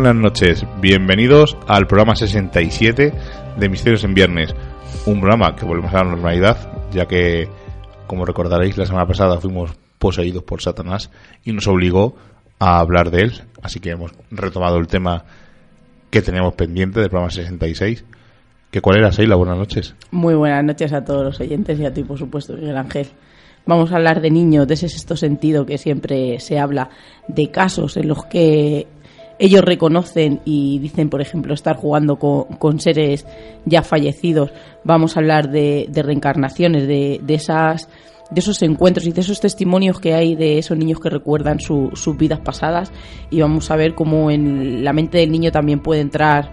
Buenas noches, bienvenidos al programa 67 de Misterios en Viernes, un programa que volvemos a la normalidad, ya que, como recordaréis, la semana pasada fuimos poseídos por Satanás y nos obligó a hablar de él, así que hemos retomado el tema que teníamos pendiente del programa 66. ¿Qué cuál era, Seila? Buenas noches. Muy buenas noches a todos los oyentes y a ti, por supuesto, Miguel Ángel. Vamos a hablar de niños, de ese sexto sentido que siempre se habla, de casos en los que ellos reconocen y dicen, por ejemplo, estar jugando con, seres ya fallecidos. Vamos a hablar de, reencarnaciones, de, esas de esos encuentros y de esos testimonios que hay de esos niños que recuerdan sus vidas pasadas y vamos a ver cómo en la mente del niño también puede entrar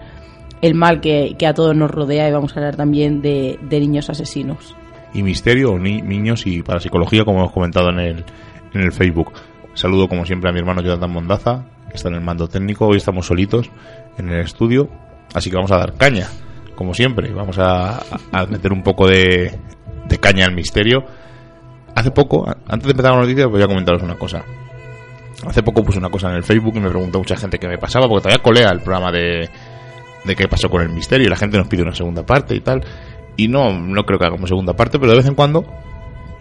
el mal que, a todos nos rodea y vamos a hablar también de, niños asesinos. Y misterio, ni, niños y para psicología, como hemos comentado en el, en el Facebook. Saludo como siempre a mi hermano Jonathan Mondaza, está en el mando técnico. Hoy estamos solitos en el estudio, así que vamos a dar caña, como siempre. Vamos a, meter un poco de, caña al misterio. Hace poco, antes de empezar la noticia, voy a comentaros una cosa. Hace poco puse una cosa en el Facebook y me preguntó mucha gente qué me pasaba, porque todavía colea el programa de, de qué pasó con el misterio y la gente nos pide una segunda parte y tal. Y no, no creo que hagamos segunda parte, pero de vez en cuando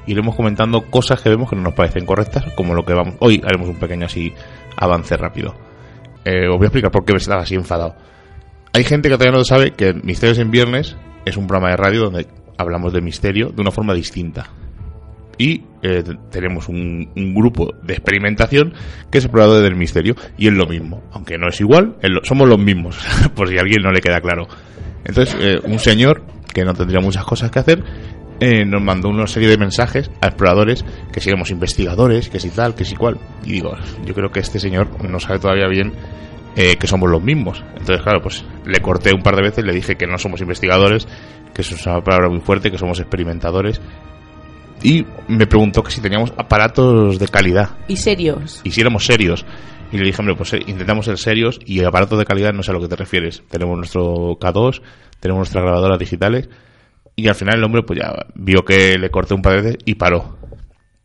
iremos comentando cosas que vemos que no nos parecen correctas, como lo que vamos. Hoy haremos un pequeño así avance rápido. Eh, os voy a explicar por qué me estaba así enfadado. Hay gente que todavía no sabe que Misterios en Viernes es un programa de radio donde hablamos de misterio de una forma distinta. Y eh, tenemos un, grupo de experimentación que es el probador del misterio. Y es lo mismo. Aunque no es igual, somos los mismos. por si a alguien no le queda claro. Entonces, eh, un señor que no tendría muchas cosas que hacer eh, nos mandó una serie de mensajes a exploradores que si éramos investigadores, que si tal, que si cual. Y digo, yo creo que este señor no sabe todavía bien eh, que somos los mismos. Entonces, claro, pues le corté un par de veces, le dije que no somos investigadores, que eso es una palabra muy fuerte, que somos experimentadores. Y me preguntó que si teníamos aparatos de calidad. Y serios. Y si éramos serios. Y le dije, hombre, pues eh, intentamos ser serios y aparatos de calidad no sé a lo que te refieres. Tenemos nuestro K2, tenemos nuestras grabadoras digitales y al final el hombre pues ya vio que le corté un par de veces y paró.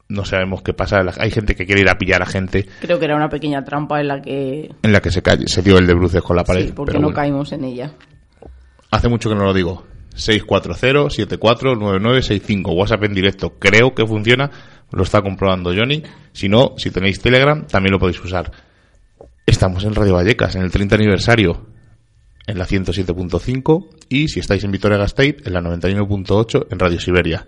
No sabemos qué pasa. Hay gente que quiere ir a pillar a gente. Creo que era una pequeña trampa en la que... En la que se, se dio el de bruces con la pared. Sí, porque no caímos en ella. Hace mucho que no lo digo. 640-749965. WhatsApp en directo. Creo que funciona. Lo está comprobando Johnny. Si no, si tenéis Telegram, también lo podéis usar. Estamos en Radio Vallecas, en el 30 aniversario en la 107.5 y si estáis en Vitoria-Gasteiz en la 91.8 en Radio Siberia.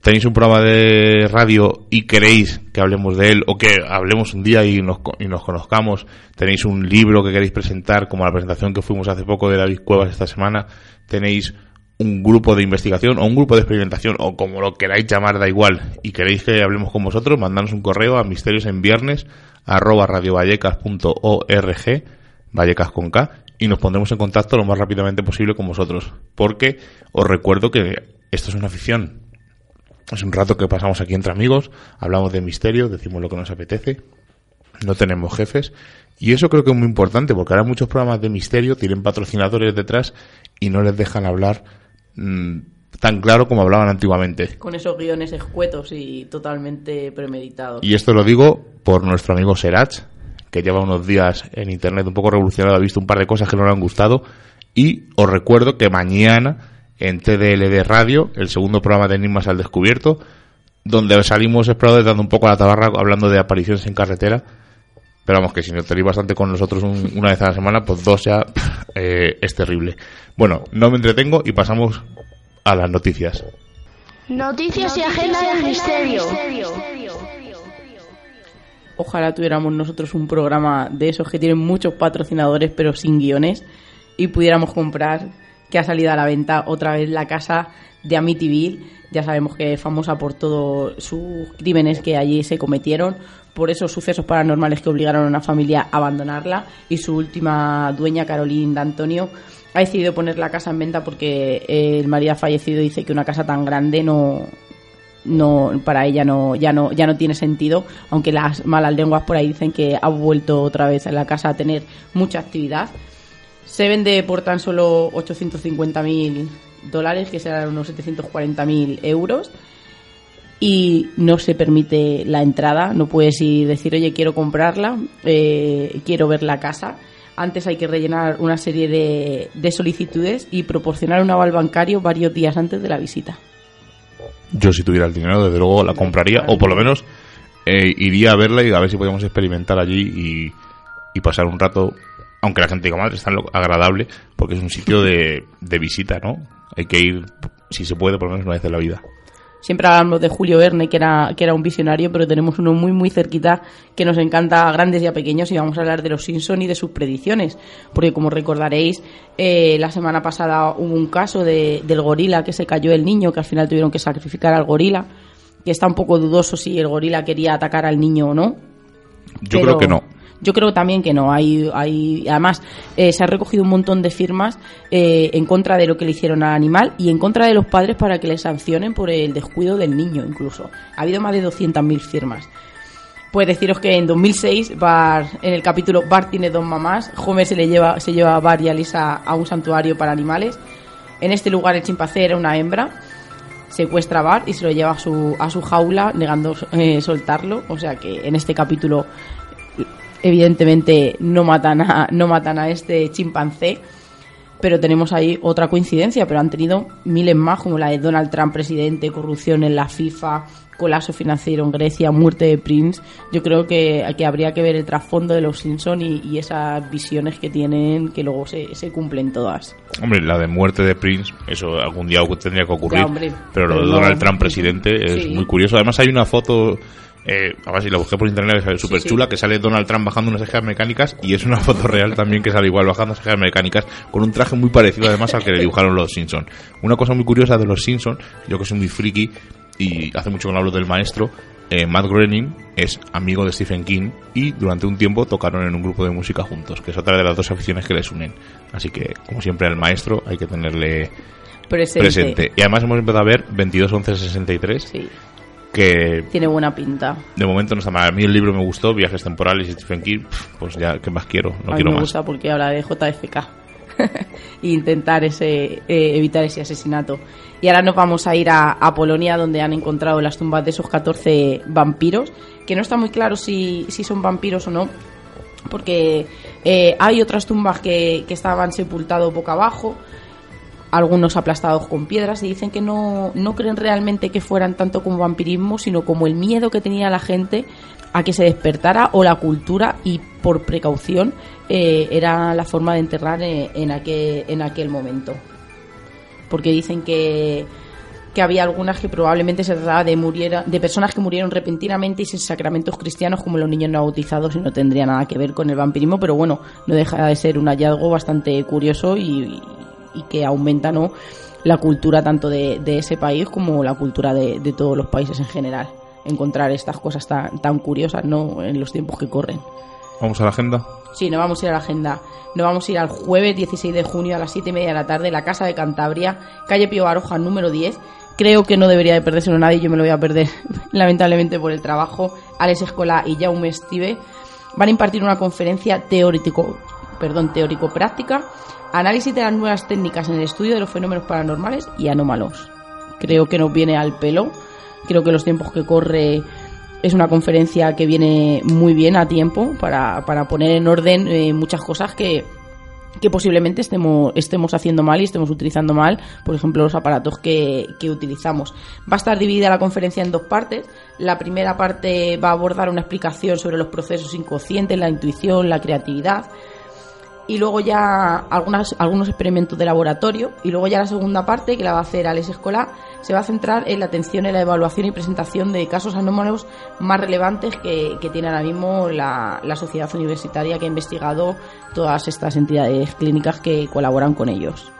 Tenéis un programa de radio y queréis que hablemos de él o que hablemos un día y nos, y nos conozcamos, tenéis un libro que queréis presentar, como la presentación que fuimos hace poco de David Cuevas esta semana, tenéis un grupo de investigación o un grupo de experimentación o como lo queráis llamar, da igual, y queréis que hablemos con vosotros, mandadnos un correo a misterios en viernes arroba radiovallecas.org Vallecas con K y nos pondremos en contacto lo más rápidamente posible con vosotros. Porque os recuerdo que esto es una ficción. Es un rato que pasamos aquí entre amigos, hablamos de misterio, decimos lo que nos apetece, no tenemos jefes. Y eso creo que es muy importante, porque ahora muchos programas de misterio tienen patrocinadores detrás y no les dejan hablar mm, tan claro como hablaban antiguamente. Con esos guiones escuetos y totalmente premeditados. Y esto lo digo por nuestro amigo Serach, que lleva unos días en internet un poco revolucionado, ha visto un par de cosas que no le han gustado. Y os recuerdo que mañana en TDLD Radio, el segundo programa de Enigmas al Descubierto, donde salimos exploradores dando un poco a la tabarra hablando de apariciones en carretera. Pero vamos, que si no tenéis bastante con nosotros una vez a la semana, pues dos ya eh, es terrible. Bueno, no me entretengo y pasamos a las noticias. Noticias y agenda del misterio. Ojalá tuviéramos nosotros un programa de esos que tienen muchos patrocinadores pero sin guiones y pudiéramos comprar, que ha salido a la venta otra vez la casa de Amityville. Ya sabemos que es famosa por todos sus crímenes que allí se cometieron, por esos sucesos paranormales que obligaron a una familia a abandonarla y su última dueña, Caroline D'Antonio, ha decidido poner la casa en venta porque el marido ha fallecido dice que una casa tan grande no, no para ella no ya no ya no tiene sentido aunque las malas lenguas por ahí dicen que ha vuelto otra vez a la casa a tener mucha actividad se vende por tan solo 850.000 dólares que serán unos 740.000 euros y no se permite la entrada, no puedes ir decir, oye, quiero comprarla, eh, quiero ver la casa. Antes hay que rellenar una serie de, de solicitudes y proporcionar un aval bancario varios días antes de la visita. Yo si tuviera el dinero, desde luego la compraría, o por lo menos eh, iría a verla y a ver si podemos experimentar allí y, pasar un rato, aunque la gente diga, madre, es tan agradable, porque es un sitio de, de visita, ¿no? Hay que ir, si se puede, por lo menos una vez en la vida. Siempre hablamos de Julio Verne, que era, que era un visionario, pero tenemos uno muy, muy cerquita que nos encanta a grandes y a pequeños y vamos a hablar de los Simpson y de sus predicciones. Porque como recordaréis, eh, la semana pasada hubo un caso de, del gorila que se cayó el niño, que al final tuvieron que sacrificar al gorila, que está un poco dudoso si el gorila quería atacar al niño o no. Yo Pero creo que no. Yo creo también que no. Hay, hay, además, eh, se ha recogido un montón de firmas eh, en contra de lo que le hicieron al animal y en contra de los padres para que le sancionen por el descuido del niño, incluso. Ha habido más de 200.000 firmas. Pues deciros que en 2006, Bart, en el capítulo Bart tiene dos mamás, Homer se, le lleva, se lleva a Bart y a Lisa a un santuario para animales. En este lugar el chimpancé era una hembra secuestra a Bart y se lo lleva a su, a su jaula negando eh, soltarlo. O sea que en este capítulo evidentemente no matan a, no matan a este chimpancé. Pero tenemos ahí otra coincidencia, pero han tenido miles más, como la de Donald Trump presidente, corrupción en la FIFA, colapso financiero en Grecia, muerte de Prince. Yo creo que, que habría que ver el trasfondo de los Simpson y, y esas visiones que tienen que luego se, se cumplen todas. Hombre, la de muerte de Prince, eso algún día tendría que ocurrir. Ya, hombre, pero lo de. Donald Trump presidente es Sí. muy curioso. Además hay una foto, eh, a ver si la busqué por internet, es súper chula, sí. que sale Donald Trump bajando unas escaleras mecánicas y es una foto real también que sale igual bajando unas escaleras mecánicas con un traje muy parecido además al que le dibujaron los Simpson. Una cosa muy curiosa de los Simpson, yo que soy muy friki y hace mucho que no hablo del maestro, eh, Matt Groening es amigo de Stephen King y durante un tiempo tocaron en un grupo de música juntos, que es otra de las dos aficiones que les unen. Así que, como siempre, al maestro hay que tenerle Presente. presente. Y además hemos empezado a ver 22 11 63 Sí, que tiene buena pinta. de momento no está mal. A mí el libro me gustó, Viajes temporales y Stephen King, pues ya, ¿qué más quiero? No a mí quiero me más. gusta porque habla de JFK e intentar ese, eh, evitar ese asesinato. Y ahora nos vamos a ir a, a Polonia, donde han encontrado las tumbas de esos 14 vampiros, que no está muy claro si, si son vampiros o no, porque eh, hay otras tumbas que, que estaban sepultados boca abajo, algunos aplastados con piedras y dicen que no, no creen realmente que fueran tanto como vampirismo, sino como el miedo que tenía la gente a que se despertara o la cultura y por precaución eh, era la forma de enterrar eh, en, aquel, en aquel momento. Porque dicen que, que había algunas que probablemente se trataba de, muriera, de personas que murieron repentinamente y sin sacramentos cristianos como los niños no bautizados y no tendría nada que ver con el vampirismo, pero bueno, no deja de ser un hallazgo bastante curioso y que aumenta ¿no? la cultura tanto de, de ese país como la cultura de, de todos los países en general. Encontrar estas cosas tan, tan curiosas ¿no? en los tiempos que corren. Vamos a la agenda. Sí, nos vamos a ir a la agenda. Nos vamos a ir al jueves 16 de junio a las 7 y media de la tarde, la Casa de Cantabria, calle Pío Baroja, número 10. Creo que no debería de perdérselo nadie, yo me lo voy a perder, lamentablemente por el trabajo. Alex Escola y Jaume Estive van a impartir una conferencia teórico, perdón, teórico-práctica, análisis de las nuevas técnicas en el estudio de los fenómenos paranormales y anómalos. Creo que nos viene al pelo. Creo que los tiempos que corre es una conferencia que viene muy bien a tiempo para, para poner en orden eh, muchas cosas que, que posiblemente estemos, estemos haciendo mal y estemos utilizando mal, por ejemplo, los aparatos que, que utilizamos. Va a estar dividida la conferencia en dos partes. La primera parte va a abordar una explicación sobre los procesos inconscientes, la intuición, la creatividad y luego ya algunas, algunos experimentos de laboratorio y luego ya la segunda parte que la va a hacer Alex Escolar se va a centrar en la atención en la evaluación y presentación de casos anómalos más relevantes que, que tiene ahora mismo la, la sociedad universitaria que ha investigado todas estas entidades clínicas que colaboran con ellos.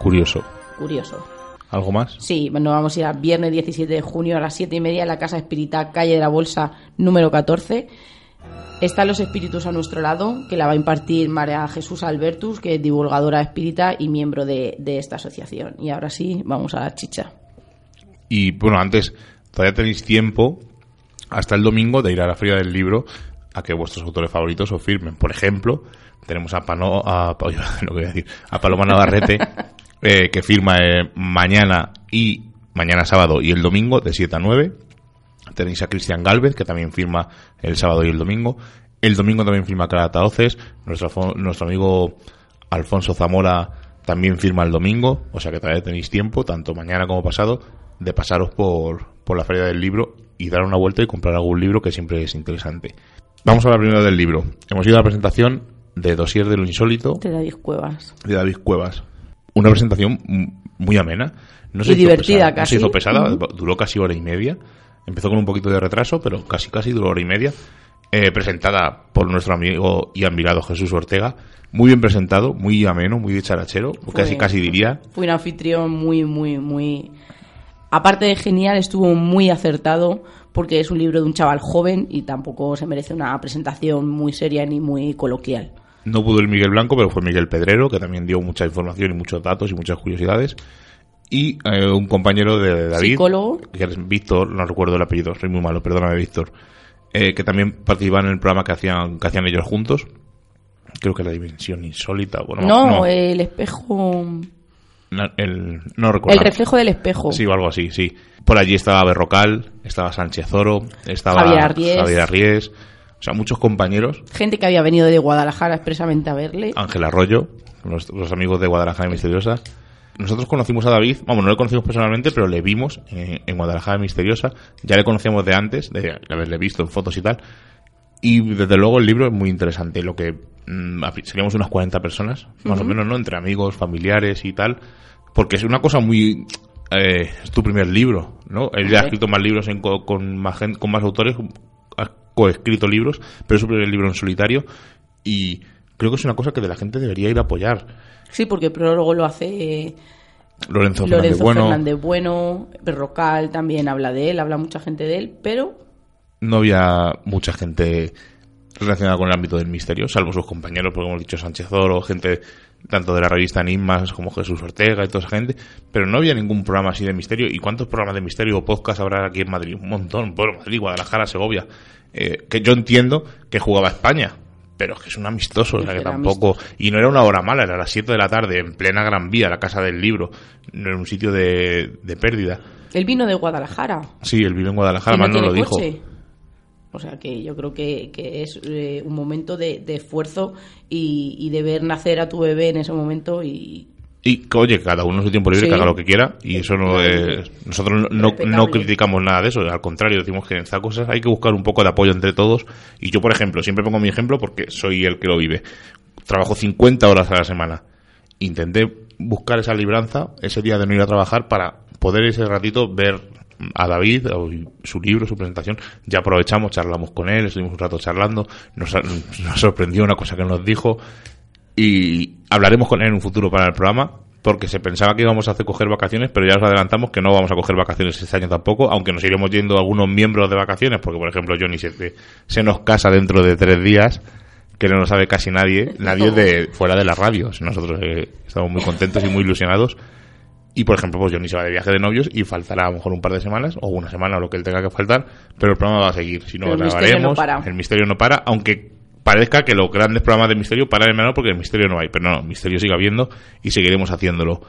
Curioso. Curioso. ¿Algo más? Sí, bueno, vamos a ir a viernes 17 de junio a las 7 y media en la Casa Espírita, calle de la Bolsa, número 14. Están los espíritus a nuestro lado, que la va a impartir María Jesús Albertus, que es divulgadora espírita y miembro de, de esta asociación. Y ahora sí, vamos a la chicha. Y bueno, antes, todavía tenéis tiempo hasta el domingo de ir a la Feria del Libro a que vuestros autores favoritos os firmen. Por ejemplo, tenemos a, Pano, a, lo que voy a, decir, a Paloma Navarrete, eh, que firma eh, mañana y mañana sábado y el domingo de 7 a 9. Tenéis a Cristian Galvez, que también firma el sábado y el domingo. El domingo también firma Carata Oces. Nuestro, nuestro amigo Alfonso Zamora también firma el domingo. O sea que todavía tenéis tiempo, tanto mañana como pasado, de pasaros por, por la Feria del Libro y dar una vuelta y comprar algún libro que siempre es interesante. Vamos a hablar primero del libro. Hemos ido a la presentación de Dosier de lo Insólito. De David Cuevas. De David Cuevas. Una presentación muy amena. No se y divertida casi. No se hizo pesada, duró casi hora y media. Empezó con un poquito de retraso, pero casi casi duró hora y media. Eh, presentada por nuestro amigo y admirado Jesús Ortega. Muy bien presentado, muy ameno, muy dicharachero, casi casi diría. Fue un anfitrión muy, muy, muy... Aparte de genial, estuvo muy acertado porque es un libro de un chaval joven y tampoco se merece una presentación muy seria ni muy coloquial. No pudo el Miguel Blanco, pero fue Miguel Pedrero, que también dio mucha información y muchos datos y muchas curiosidades. Y eh, un compañero de David, Psicólogo. que es Víctor, no recuerdo el apellido, soy muy malo, perdóname Víctor, eh, que también participaban en el programa que hacían, que hacían ellos juntos. Creo que la dimensión insólita. Bueno, no, el espejo. el, no recuerdo. El reflejo del espejo. Sí, o algo así, sí. Por allí estaba Berrocal, estaba Sánchez Oro, estaba Javier Arries. O sea, muchos compañeros. Gente que había venido de Guadalajara expresamente a verle. Ángel Arroyo, los, amigos de Guadalajara Misteriosa. Nosotros conocimos a David, vamos, no le conocimos personalmente, pero le vimos en, Guadalajara Misteriosa. Ya le conocíamos de antes, de haberle visto en fotos y tal. Y desde luego el libro es muy interesante. Lo que mm, seríamos unas 40 personas, más o menos, ¿no? Entre amigos, familiares y tal. Porque es una cosa muy eh, es tu primer libro, ¿no? Él ya ha escrito más libros con, más con más autores, ha coescrito libros, pero es su primer libro en solitario y creo que es una cosa que de la gente debería ir a apoyar. Sí, porque el prólogo lo hace Lorenzo, Lorenzo Fernández, bueno. Berrocal también habla de él, habla mucha gente de él, pero... No había mucha gente relacionada con el ámbito del misterio, salvo sus compañeros, porque hemos dicho Sánchez Oro, gente tanto de la revista Enigmas como Jesús Ortega y toda esa gente, pero no había ningún programa así de misterio. ¿Y cuántos programas de misterio o podcast habrá aquí en Madrid? Un montón, bueno, Madrid, Guadalajara, Segovia. Eh, que yo entiendo que jugaba España, pero es que es un amistoso, o sea que tampoco. Y no era una hora mala, era a las 7 de la tarde, en plena Gran Vía, la casa del libro, no era un sitio de, pérdida. ¿El vino de Guadalajara? Sí, el vino en Guadalajara, más no, lo dijo. O sea que yo creo que, es eh, un momento de, esfuerzo y, de ver nacer a tu bebé en ese momento y... Y oye, cada uno en su tiempo libre que haga lo que quiera y eso no es... Nosotros no, no, criticamos nada de eso, al contrario, decimos que en estas cosas hay que buscar un poco de apoyo entre todos. Y yo, por ejemplo, siempre pongo mi ejemplo porque soy el que lo vive. Trabajo 50 horas a la semana. Intenté buscar esa libranza ese día de no ir a trabajar para poder ese ratito ver a David, su libro, su presentación, ya aprovechamos, charlamos con él, estuvimos un rato charlando, nos, nos sorprendió una cosa que nos dijo y hablaremos con él en un futuro para el programa porque se pensaba que íbamos a hacer coger vacaciones, pero ya os adelantamos que no vamos a coger vacaciones este año tampoco, aunque nos iremos yendo algunos miembros de vacaciones, porque por ejemplo Johnny se, se nos casa dentro de tres días, que no lo sabe casi nadie, nadie de fuera de las radios. Nosotros eh, estamos muy contentos y muy ilusionados y por ejemplo, pues Johnny se va de viaje de novios y faltará a lo mejor un par de semanas o una semana o lo que él tenga que faltar, pero el programa va a seguir. Si no, el misterio no para. El misterio no para, aunque parezca que los grandes programas de misterio paran en menor porque el misterio no hay. Pero no, misterio sigue habiendo y seguiremos haciéndolo.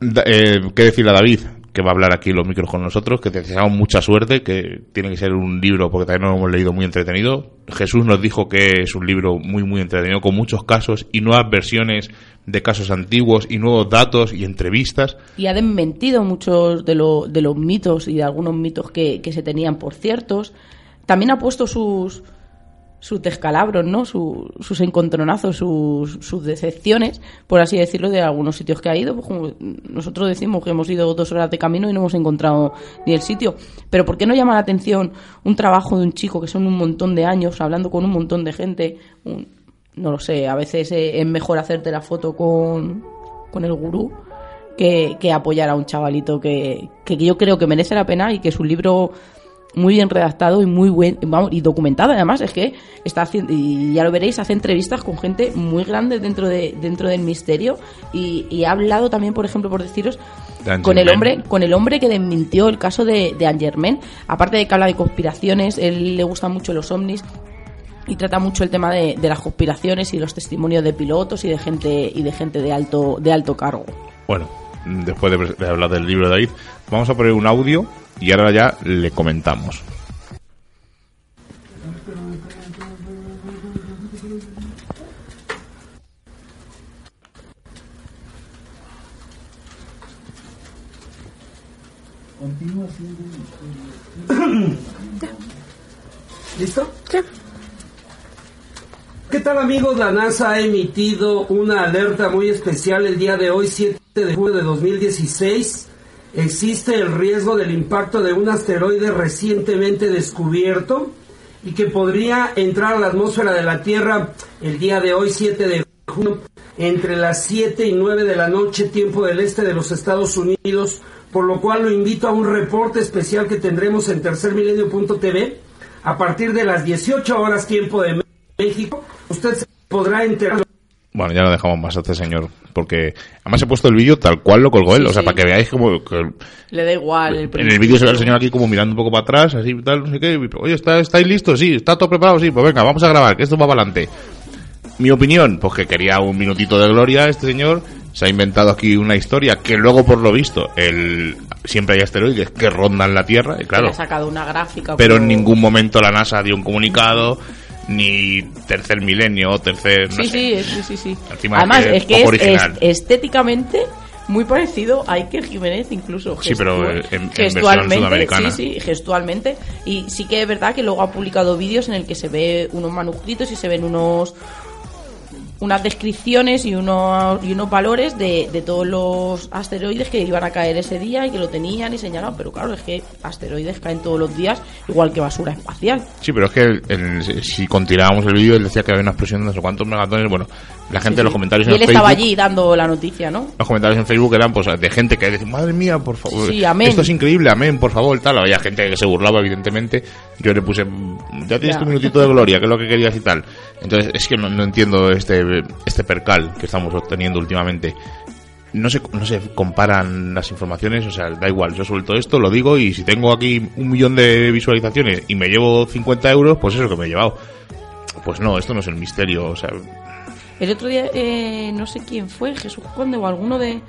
Eh, ¿Qué decirle a David? Que va a hablar aquí los micros con nosotros, que te deseamos mucha suerte, que tiene que ser un libro, porque también lo hemos leído muy entretenido. Jesús nos dijo que es un libro muy, muy entretenido, con muchos casos y nuevas versiones de casos antiguos y nuevos datos y entrevistas. Y ha desmentido muchos de, lo, de los mitos y de algunos mitos que, que se tenían por ciertos. También ha puesto sus, sus descalabros, ¿no? sus encontronazos, sus, sus, decepciones, por así decirlo, de algunos sitios que ha ido. Pues nosotros decimos que hemos ido dos horas de camino y no hemos encontrado ni el sitio. Pero ¿por qué no llama la atención un trabajo de un chico que son un montón de años, hablando con un montón de gente, no lo sé, a veces es mejor hacerte la foto con, con el gurú que, apoyar a un chavalito que, que yo creo que merece la pena y que es un libro muy bien redactado y muy buen vamos, y documentado además es que está haciendo y ya lo veréis hace entrevistas con gente muy grande dentro de dentro del misterio y, ha hablado también por ejemplo por deciros con el hombre con el hombre que desmintió el caso de, de Angermen aparte de que habla de conspiraciones él le gustan mucho los ovnis y trata mucho el tema de, las conspiraciones y los testimonios de pilotos y de gente y de gente de alto de alto cargo. Bueno, después de, de hablar del libro de David, vamos a poner un audio y ahora ya le comentamos. ¿Listo? ¿Qué tal amigos? La NASA ha emitido una alerta muy especial el día de hoy, 7 de julio de 2016. Existe el riesgo del impacto de un asteroide recientemente descubierto y que podría entrar a la atmósfera de la Tierra el día de hoy, 7 de junio, entre las 7 y 9 de la noche, tiempo del este de los Estados Unidos, por lo cual lo invito a un reporte especial que tendremos en tercermilenio.tv a partir de las 18 horas tiempo de México. Usted se podrá enterar. Bueno, ya lo dejamos más a este señor, porque además he puesto el vídeo tal cual lo colgó él, Sí, o sea, sí. para que veáis como que Le da igual. El en el vídeo se ve al señor aquí como mirando un poco para atrás, así tal, no sé qué, y, oye, ¿está, ¿estáis listos? Sí, ¿está todo preparado? Sí, pues venga, vamos a grabar, que esto va para adelante. Mi opinión, pues que quería un minutito de gloria este señor, se ha inventado aquí una historia que luego por lo visto, el siempre hay asteroides que rondan la Tierra, y claro, ha sacado una gráfica. pero en ningún momento la NASA dio un comunicado, ni tercer milenio, tercer... no Sí, sé. sí, sí, sí, sí. Además, es que es, estéticamente muy parecido a Iker Jiménez, incluso. Sí, pero en- en gestualmente. versión sudamericana. Sí, sí, gestualmente. Y sí que es verdad que luego ha publicado vídeos en el que se ve unos manuscritos y se ven unos unas descripciones y unos, y unos valores de, de todos los asteroides que iban a caer ese día y que lo tenían y señalaban, pero claro, es que asteroides caen todos los días, igual que basura espacial. Sí, pero es que el- el- si continuábamos el vídeo, él decía que había una explosión de no sé cuántos megatones. Bueno, la gente, Sí, los sí. comentarios Y en él Facebook. estaba allí dando la noticia, ¿no? Los comentarios en Facebook eran pues de gente que decía, madre mía, por favor. Sí, amén. Esto es increíble, amén, por favor, tal. Había gente que se burlaba, evidentemente. Yo le puse, ya tienes Ya. tu minutito de gloria, que es lo que querías y tal. Entonces, es que no, no entiendo este, este percal que estamos obteniendo últimamente. No se, no se comparan las informaciones, o sea, da igual, yo suelto esto, lo digo, y si tengo aquí un millón de visualizaciones y me llevo 50 euros, pues eso que me he llevado. Pues no, esto no es el misterio, o sea, El otro día, eh, no sé quién fue, Jesús Conde o alguno de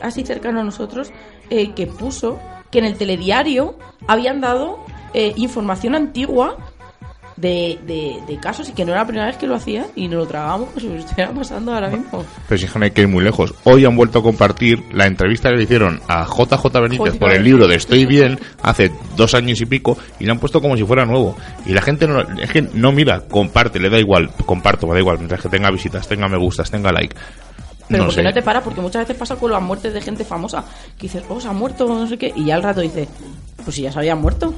así cercano a nosotros, eh, que puso que en el telediario habían dado eh, información antigua de, de, de casos y que no era la primera vez que lo hacían y nos lo tragábamos como si nos estuviera pasando ahora mismo. Pero si es que no hay que ir muy lejos. Hoy han vuelto a compartir la entrevista que le hicieron a JJ Benítez por el libro de Estoy Bien hace dos años y pico y le han puesto como si fuera nuevo. Y la gente no, es que no mira, comparte, le da igual, comparto, me da igual, mientras que tenga visitas, tenga me gustas, tenga like. Pero no porque sé. no te para, porque muchas veces pasa con las muertes de gente famosa, que dices, oh, se ha muerto, no sé qué, y ya al rato dices, pues si ya se había muerto.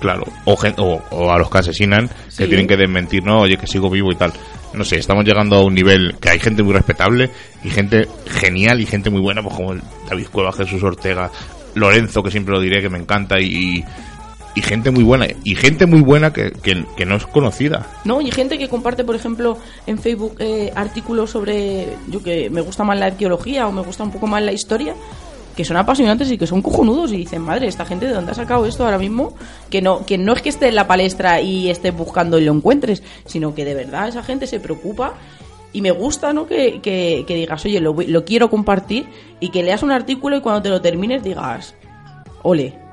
Claro, o, gen- o, o a los que asesinan, Sí. que tienen que desmentir, no, oye, que sigo vivo y tal. No sé, estamos llegando a un nivel que hay gente muy respetable y gente genial y gente muy buena, pues como el David Cueva, Jesús Ortega, Lorenzo, que siempre lo diré, que me encanta, y, y gente muy buena, y gente muy buena que, que, no es conocida. No, y gente que comparte, por ejemplo, en Facebook eh, artículos sobre, yo que me gusta más la arqueología o me gusta un poco más la historia, que son apasionantes y que son cojonudos y dicen, madre, esta gente de dónde ha sacado esto ahora mismo, que no, que no es que esté en la palestra y estés buscando y lo encuentres, sino que de verdad esa gente se preocupa y me gusta, ¿no? Que, que, digas, oye, lo, lo quiero compartir y que leas un artículo y cuando te lo termines digas, ole.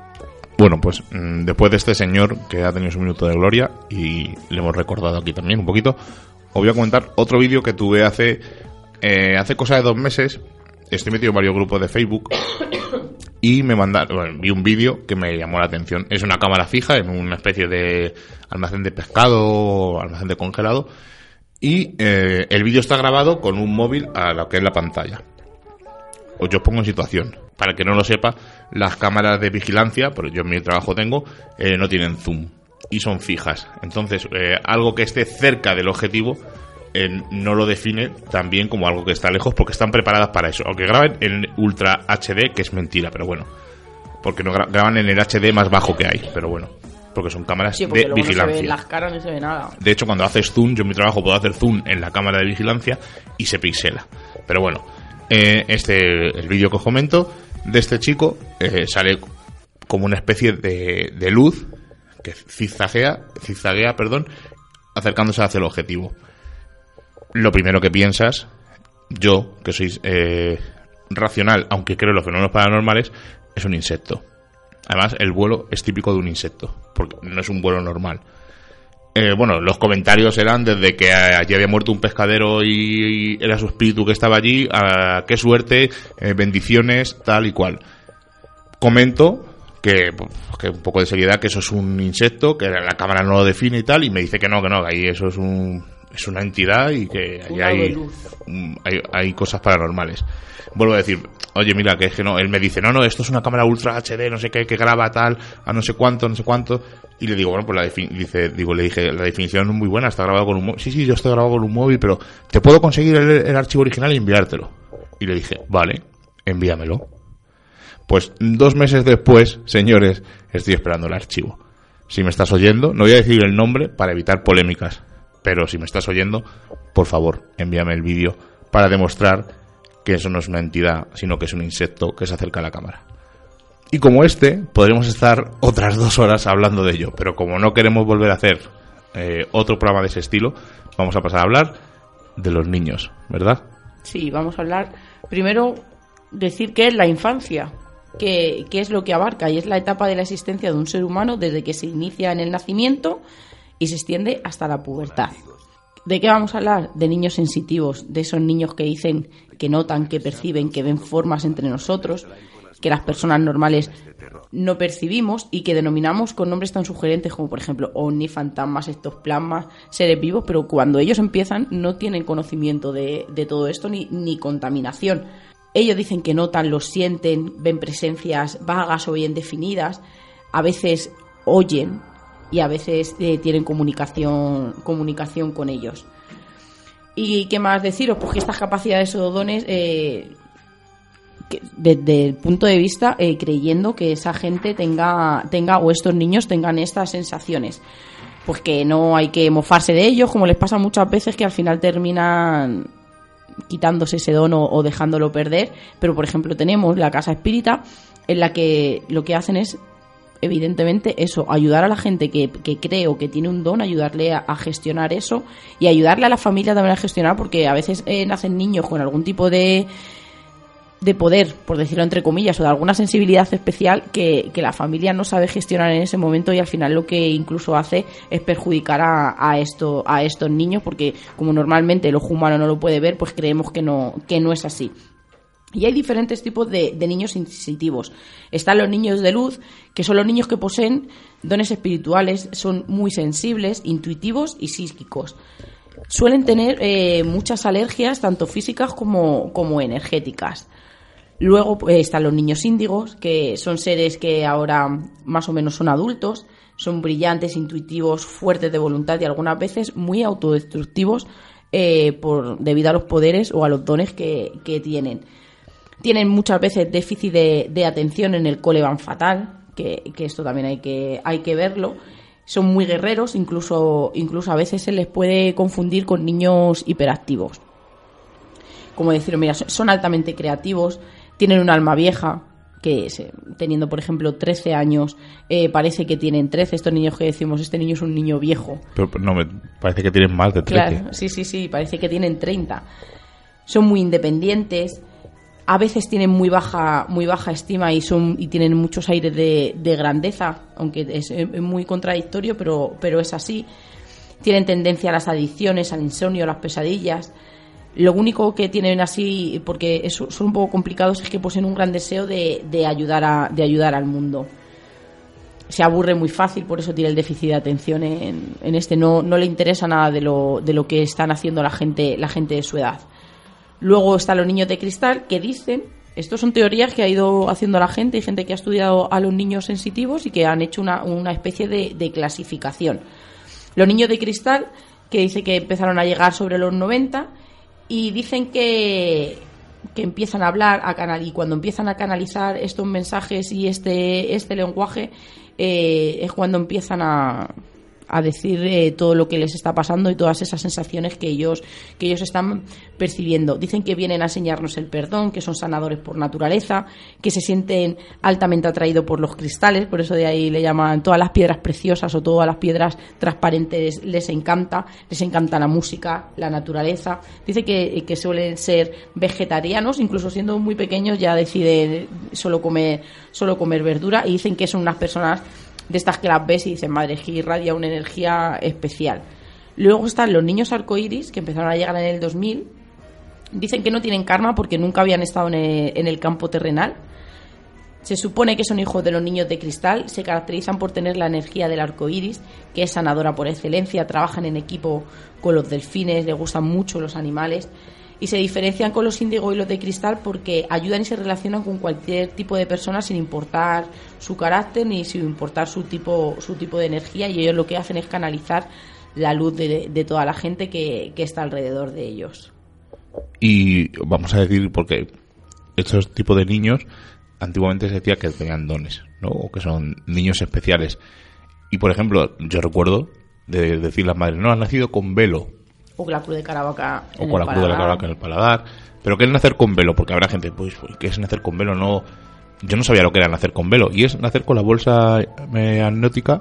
Bueno, pues mm, después de este señor que ha tenido su minuto de gloria y le hemos recordado aquí también un poquito, os voy a comentar otro vídeo que tuve hace eh, hace cosa de dos meses. Estoy metido en varios grupos de Facebook y me mandaron, vi un vídeo que me llamó la atención. Es una cámara fija en una especie de almacén de pescado, almacén de congelado y eh, el vídeo está grabado con un móvil a lo que es la pantalla. Pues yo os pongo en situación. Para el que no lo sepa, las cámaras de vigilancia, pero yo en mi trabajo tengo, eh, no tienen zoom y son fijas. Entonces, eh, algo que esté cerca del objetivo eh, no lo define tan bien como algo que está lejos porque están preparadas para eso. Aunque graben en Ultra HD, que es mentira, pero bueno. Porque no gra- graban en el HD más bajo que hay, pero bueno. Porque son cámaras Sí, porque de no se vigilancia. ven las caras ni se ve nada. De hecho, cuando haces zoom, yo en mi trabajo puedo hacer zoom en la cámara de vigilancia y se pixela. Pero bueno, eh, este el vídeo que os comento de este chico eh, sale como una especie de, de luz que zigzaguea, zigzaguea, perdón, acercándose hacia el objetivo. Lo primero que piensas, yo, que soy eh, racional, aunque creo en los fenómenos paranormales, es un insecto. Además, el vuelo es típico de un insecto, porque no es un vuelo normal. Eh, bueno, los comentarios eran desde que allí había muerto un pescadero y, era su espíritu que estaba allí, qué suerte, eh, bendiciones, tal y cual. Comento que, pues, que un poco de seriedad, que eso es un insecto, que la cámara no lo define y tal, y me dice que no, que no, que ahí eso es un, es una entidad y que ahí hay, hay, hay cosas paranormales. Vuelvo a decir, oye, mira, que es que no, él me dice, no, no, esto es una cámara ultra HD, no sé qué, que graba tal, a no sé cuánto, no sé cuánto. Y le digo, bueno, pues la dice, digo, le dije, la definición es muy buena, está grabado con un móvil. Sí, sí, yo estoy grabado con un móvil, pero te puedo conseguir el, el archivo original y enviártelo. Y le dije, vale, envíamelo. Pues dos meses después, señores, estoy esperando el archivo. Si me estás oyendo, no voy a decir el nombre para evitar polémicas, pero si me estás oyendo, por favor, envíame el vídeo para demostrar que eso no es una entidad, sino que es un insecto que se acerca a la cámara. Y como este, podremos estar otras dos horas hablando de ello, pero como no queremos volver a hacer eh, otro programa de ese estilo, vamos a pasar a hablar de los niños, ¿verdad? Sí, vamos a hablar primero decir qué es la infancia, qué, qué es lo que abarca y es la etapa de la existencia de un ser humano desde que se inicia en el nacimiento y se extiende hasta la pubertad. ¿De qué vamos a hablar? De niños sensitivos, de esos niños que dicen que notan, que perciben, que ven formas entre nosotros, que las personas normales no percibimos y que denominamos con nombres tan sugerentes como por ejemplo ovni, fantasmas, ectoplasmas, seres vivos, pero cuando ellos empiezan no tienen conocimiento de, todo esto ni contaminación. Ellos dicen que notan, lo sienten, ven presencias vagas o bien definidas, a veces oyen y a veces eh, tienen comunicación, comunicación con ellos. ¿Y qué más deciros? Pues que estas capacidades o dones, eh, desde el punto de vista, eh, creyendo que esa gente tenga, tenga, o estos niños tengan estas sensaciones. Pues que no hay que mofarse de ellos, como les pasa muchas veces que al final terminan quitándose ese don o, o dejándolo perder. Pero, por ejemplo, tenemos la casa espírita en la que lo que hacen es evidentemente eso, ayudar a la gente que, que cree o que tiene un don, ayudarle a, gestionar eso y ayudarle a la familia también a gestionar porque a veces eh, nacen niños con algún tipo de de poder, por decirlo entre comillas, o de alguna sensibilidad especial que, que, la familia no sabe gestionar en ese momento y al final lo que incluso hace es perjudicar a, a, esto, a estos niños porque como normalmente el ojo humano no lo puede ver, pues creemos que no, que no es así. Y hay diferentes tipos de, niños sensitivos. Están los niños de luz, que son los niños que poseen dones espirituales, son muy sensibles, intuitivos y psíquicos. Suelen tener eh, muchas alergias, tanto físicas como, energéticas. Luego pues, están los niños índigos, que son seres que ahora más o menos son adultos, son brillantes, intuitivos, fuertes de voluntad y algunas veces muy autodestructivos eh, por, debido a los poderes o a los dones que tienen tienen muchas veces déficit de, de atención en el cole van fatal, que, que, esto también hay que, hay que verlo. Son muy guerreros, incluso, incluso a veces se les puede confundir con niños hiperactivos. Como decir, mira, son altamente creativos, tienen un alma vieja, que teniendo, por ejemplo, 13 años, eh, parece que tienen 13. Estos niños que decimos, este niño es un niño viejo. Pero no, me parece que tienen más de 13. Claro, sí, sí, sí, parece que tienen 30. Son muy independientes, a veces tienen muy baja, muy baja estima y son y tienen muchos aires de, de grandeza, aunque es, muy contradictorio, pero, pero es así. Tienen tendencia a las adicciones, al insomnio, a las pesadillas. Lo único que tienen así, porque son un poco complicados, es que poseen un gran deseo de, de, ayudar a, de ayudar al mundo. Se aburre muy fácil, por eso tiene el déficit de atención en, en este. No, no le interesa nada de lo, de lo que están haciendo la gente, la gente de su edad. Luego están los niños de cristal que dicen, estos son teorías que ha ido haciendo la gente, y gente que ha estudiado a los niños sensitivos y que han hecho una, especie de, de, clasificación. Los niños de cristal, que dice que empezaron a llegar sobre los 90 y dicen que, que empiezan a hablar a canal y cuando empiezan a canalizar estos mensajes y este, este lenguaje eh, es cuando empiezan a, a decir eh, todo lo que les está pasando y todas esas sensaciones que ellos, que ellos están percibiendo. Dicen que vienen a enseñarnos el perdón, que son sanadores por naturaleza, que se sienten altamente atraídos por los cristales, por eso de ahí le llaman todas las piedras preciosas o todas las piedras transparentes les encanta, les encanta la música, la naturaleza. Dice que, que suelen ser vegetarianos, incluso siendo muy pequeños ya deciden solo comer, solo comer verdura y dicen que son unas personas de estas que las ves y dices, madre, que irradia una energía especial. Luego están los niños arcoíris, que empezaron a llegar en el 2000. Dicen que no tienen karma porque nunca habían estado en el, campo terrenal. Se supone que son hijos de los niños de cristal, se caracterizan por tener la energía del arco iris, que es sanadora por excelencia, trabajan en equipo con los delfines, les gustan mucho los animales y se diferencian con los índigo y los de cristal porque ayudan y se relacionan con cualquier tipo de persona sin importar su carácter ni sin importar su tipo, su tipo de energía y ellos lo que hacen es canalizar la luz de, toda la gente que, está alrededor de ellos. Y vamos a decir, porque estos tipos de niños antiguamente se decía que tenían dones, ¿no? O que son niños especiales. Y por ejemplo, yo recuerdo de decir las madres, no, han nacido con velo, o con la cruz de Caravaca. O con la cruz de Caravaca en el paladar. Pero ¿qué es nacer con velo? Porque habrá gente, pues, ¿qué es nacer con velo? No, yo no sabía lo que era nacer con velo. Y es nacer con la bolsa eh, amniótica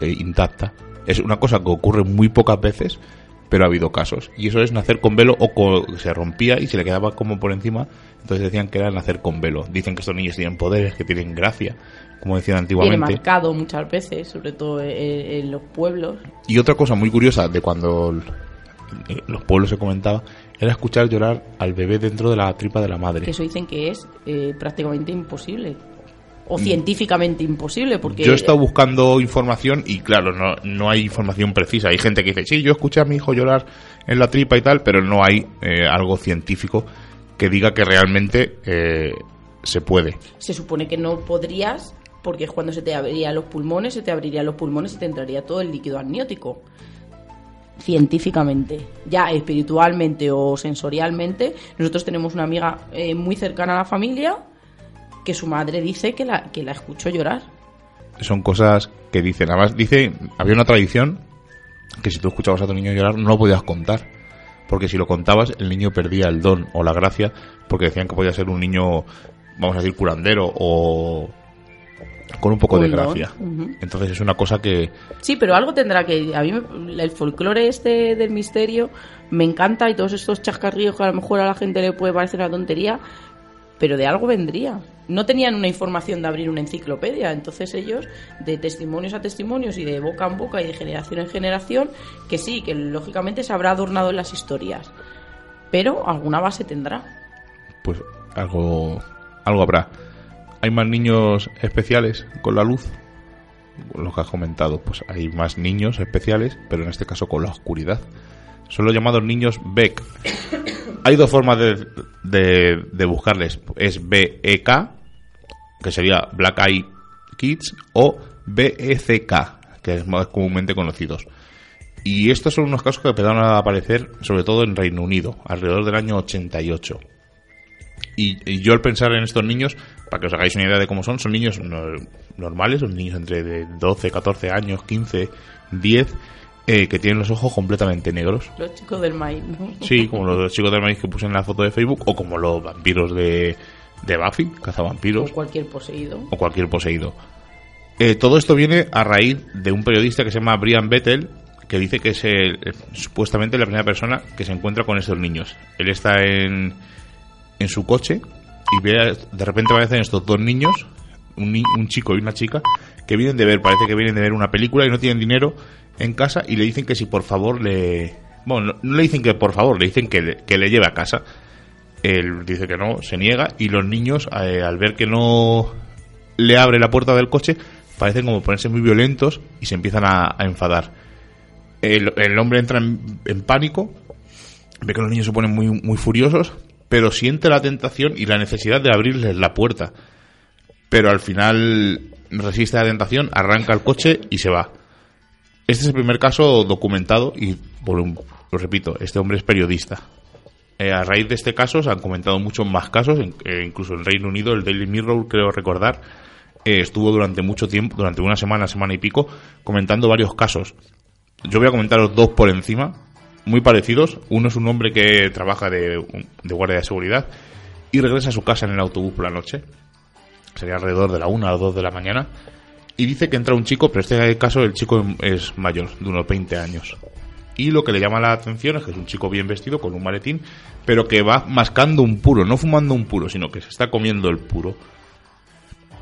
eh, intacta. Es una cosa que ocurre muy pocas veces, pero ha habido casos. Y eso es nacer con velo o se rompía y se le quedaba como por encima. Entonces decían que era nacer con velo. Dicen que estos niños tienen poderes, que tienen gracia, como decían antiguamente. Tiene marcado muchas veces, sobre todo en los pueblos. Y otra cosa muy curiosa de cuando eh, los pueblos se comentaba, era escuchar llorar al bebé dentro de la tripa de la madre. Que eso dicen que es eh, prácticamente imposible. O mm. científicamente imposible, porque... Yo he estado buscando información y claro, no, no hay información precisa. Hay gente que dice, sí, yo escuché a mi hijo llorar en la tripa y tal, pero no hay eh, algo científico que diga que realmente se puede. Se supone que no podrías porque es cuando se te abrirían los pulmones, se te abrirían los pulmones y te entraría todo el líquido amniótico científicamente, ya espiritualmente o sensorialmente. Nosotros tenemos una amiga eh, muy cercana a la familia que su madre dice que la, que la escuchó llorar. Son cosas que dicen. Además, dice, había una tradición que si tú escuchabas a tu niño llorar no lo podías contar. Porque si lo contabas, el niño perdía el don o la gracia, porque decían que podía ser un niño, vamos a decir, curandero o con un poco de gracia. Entonces es una cosa que... Sí, pero algo tendrá que... A mí el folclore este del misterio me encanta y todos estos chascarrillos que a lo mejor a la gente le puede parecer una tontería, pero de algo vendría. No tenían una información de abrir una enciclopedia, entonces ellos, de testimonios a testimonios y de boca en boca y de generación en generación, que sí, que lógicamente se habrá adornado en las historias, pero alguna base tendrá. Pues algo, algo habrá hay más niños especiales con la luz. Lo que has comentado, pues hay más niños especiales, pero en este caso con la oscuridad. Son los llamados niños Beck. Hay dos formas de, de, buscarles. Es BEK, que sería Black Eye Kids, o BECK, que es más comúnmente conocidos. Y estos son unos casos que empezaron a aparecer sobre todo en Reino Unido, alrededor del año 88. Y, yo al pensar en estos niños, para que os hagáis una idea de cómo son, son niños normales, son niños entre de 12, 14 años, 15, 10, eh, que tienen los ojos completamente negros. Los chicos del maíz, ¿no? Sí, como los chicos del maíz que puse en la foto de Facebook, o como los vampiros de, de Buffy, cazavampiros. O cualquier poseído. O cualquier poseído. Eh, todo esto viene a raíz de un periodista que se llama Brian Bettel, que dice que es supuestamente la primera persona que se encuentra con estos niños. Él está en en su coche y ve, de repente aparecen estos dos niños, un, un, chico y una chica, que vienen de ver, parece que vienen de ver una película y no tienen dinero en casa y le dicen que si por favor le... Bueno, no, le dicen que por favor, le dicen que le, que le lleve a casa. Él dice que no, se niega y los niños, eh, al ver que no le abre la puerta del coche, parecen como ponerse muy violentos y se empiezan a, enfadar. El, el, hombre entra en, en, pánico, ve que los niños se ponen muy, muy furiosos, pero siente la tentación y la necesidad de abrirles la puerta. Pero al final resiste la tentación, arranca el coche y se va. Este es el primer caso documentado y, lo repito, este hombre es periodista. Eh, a raíz de este caso se han comentado muchos más casos, eh, incluso en Reino Unido, el Daily Mirror, creo recordar, eh, estuvo durante mucho tiempo, durante una semana, semana y pico, comentando varios casos. Yo voy a comentaros dos por encima, muy parecidos. Uno es un hombre que trabaja de, de guardia de seguridad y regresa a su casa en el autobús por la noche. Sería alrededor de la una o dos de la mañana. Y dice que entra un chico, pero este caso el chico es mayor, de unos 20 años. Y lo que le llama la atención es que es un chico bien vestido, con un maletín, pero que va mascando un puro, no fumando un puro, sino que se está comiendo el puro.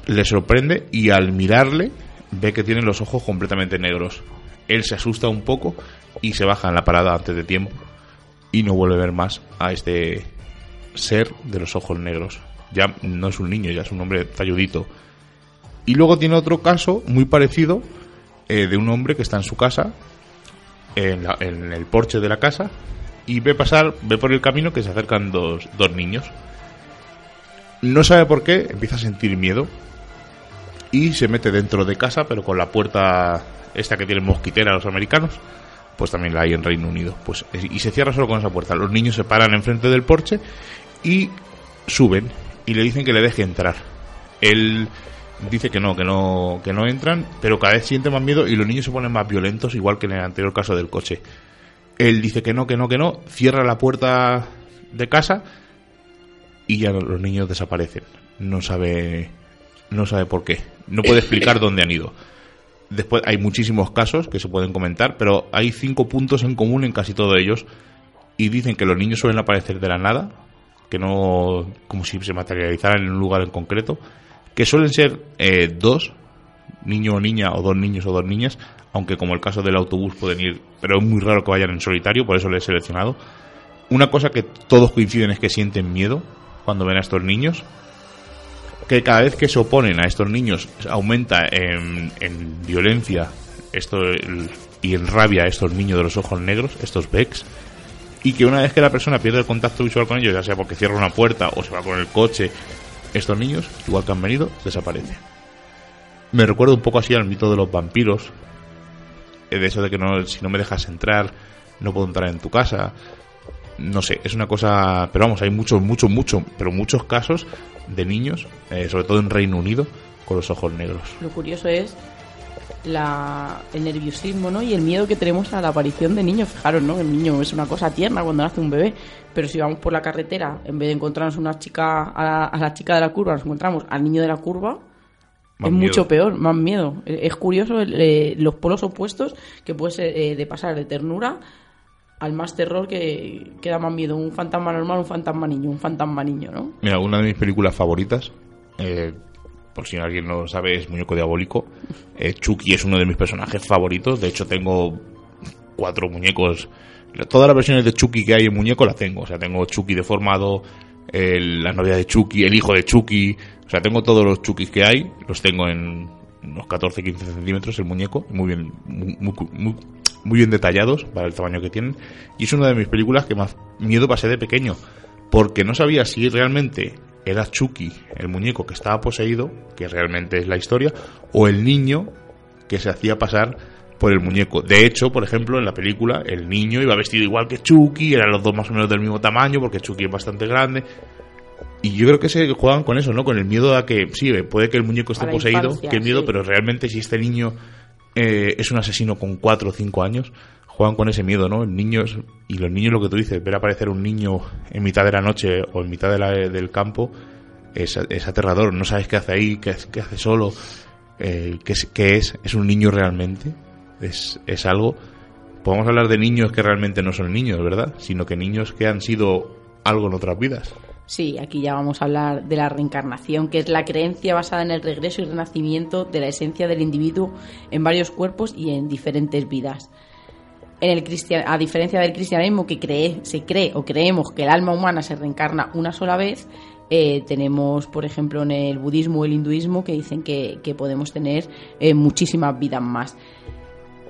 Le sorprende y al mirarle ve que tiene los ojos completamente negros. Él se asusta un poco y se baja en la parada antes de tiempo y no vuelve a ver más a este ser de los ojos negros. Ya no es un niño, ya es un hombre talludito. Y luego tiene otro caso muy parecido eh, de un hombre que está en su casa, en, la- en el porche de la casa, y ve pasar, ve por el camino que se acercan dos, dos niños. No sabe por qué, empieza a sentir miedo y se mete dentro de casa, pero con la puerta esta que tienen mosquitera los americanos, pues también la hay en Reino Unido. Pues, y se cierra solo con esa puerta. Los niños se paran enfrente del porche y suben y le dicen que le deje entrar. Él dice que no, que no, que no entran, pero cada vez siente más miedo y los niños se ponen más violentos, igual que en el anterior caso del coche. Él dice que no, que no, que no, cierra la puerta de casa y ya los niños desaparecen. No sabe, no sabe por qué. No puede explicar dónde han ido. Después hay muchísimos casos que se pueden comentar, pero hay cinco puntos en común en casi todos ellos y dicen que los niños suelen aparecer de la nada, que no como si se materializaran en un lugar en concreto, que suelen ser eh, dos, niño o niña, o dos niños o dos niñas, aunque como el caso del autobús pueden ir, pero es muy raro que vayan en solitario, por eso le he seleccionado. Una cosa que todos coinciden es que sienten miedo cuando ven a estos niños, que cada vez que se oponen a estos niños aumenta en, en violencia esto y en rabia a estos niños de los ojos negros, estos Becks, y que una vez que la persona pierde el contacto visual con ellos, ya sea porque cierra una puerta o se va con el coche, estos niños, igual que han venido, desaparecen. Me recuerda un poco así al mito de los vampiros, eh, de eso de que no, si no me dejas entrar, no puedo entrar en tu casa. No sé, es una cosa, pero vamos, hay muchos, muchos, muchos, pero muchos casos de niños, eh, sobre todo en Reino Unido, con los ojos negros. Lo curioso es la, el nerviosismo ¿no? y el miedo que tenemos a la aparición de niños. Fijaros, ¿no? El niño es una cosa tierna cuando nace un bebé, pero si vamos por la carretera, en vez de encontrarnos una chica, a la, a la chica de la curva, nos encontramos al niño de la curva, Más es miedo. mucho peor, más miedo. Es curioso el, eh, los polos opuestos que puede ser eh, de pasar de ternura al más terror que, que da más miedo. Un fantasma normal, un fantasma niño, un fantasma niño, ¿no? Mira, una de mis películas favoritas, eh, por si alguien no lo sabe, es Muñeco Diabólico. Eh, Chucky es uno de mis personajes favoritos. De hecho, tengo cuatro muñecos. Todas las versiones de Chucky que hay en muñeco las tengo. O sea, tengo Chucky deformado, el- la novia de Chucky, el hijo de Chucky. O sea, tengo todos los Chuckys que hay. Los tengo en unos 14-15 centímetros el muñeco. Muy bien, muy- muy bien detallados para el tamaño que tienen. Y es una de mis películas que más miedo pasé de pequeño. Porque no sabía si realmente era Chucky, el muñeco que estaba poseído, que realmente es la historia, o el niño que se hacía pasar por el muñeco. De hecho, por ejemplo, en la película, el niño iba vestido igual que Chucky, eran los dos más o menos del mismo tamaño, porque Chucky es bastante grande. Y yo creo que se juegan con eso, ¿no? Con el miedo a que, sí, puede que el muñeco esté poseído, infancia, que miedo, sí. pero realmente si este niño eh, es un asesino con 4 o 5 años, juegan con ese miedo, ¿no? El niño es- y los niños, lo que tú dices, ver aparecer un niño en mitad de la noche o en mitad de la- del campo es, es aterrador. No sabes qué hace ahí, qué, qué hace solo, eh, qué, qué es. ¿Es un niño realmente? ¿Es, es algo? Podemos hablar de niños que realmente no son niños, ¿verdad? Sino que niños que han sido algo en otras vidas. Sí, aquí ya vamos a hablar de la reencarnación, que es la creencia basada en el regreso y renacimiento de la esencia del individuo en varios cuerpos y en diferentes vidas. En el a diferencia del cristianismo que cree, se cree o creemos que el alma humana se reencarna una sola vez, eh, tenemos, por ejemplo, en el budismo o el hinduismo que dicen que, que podemos tener eh, muchísimas vidas más.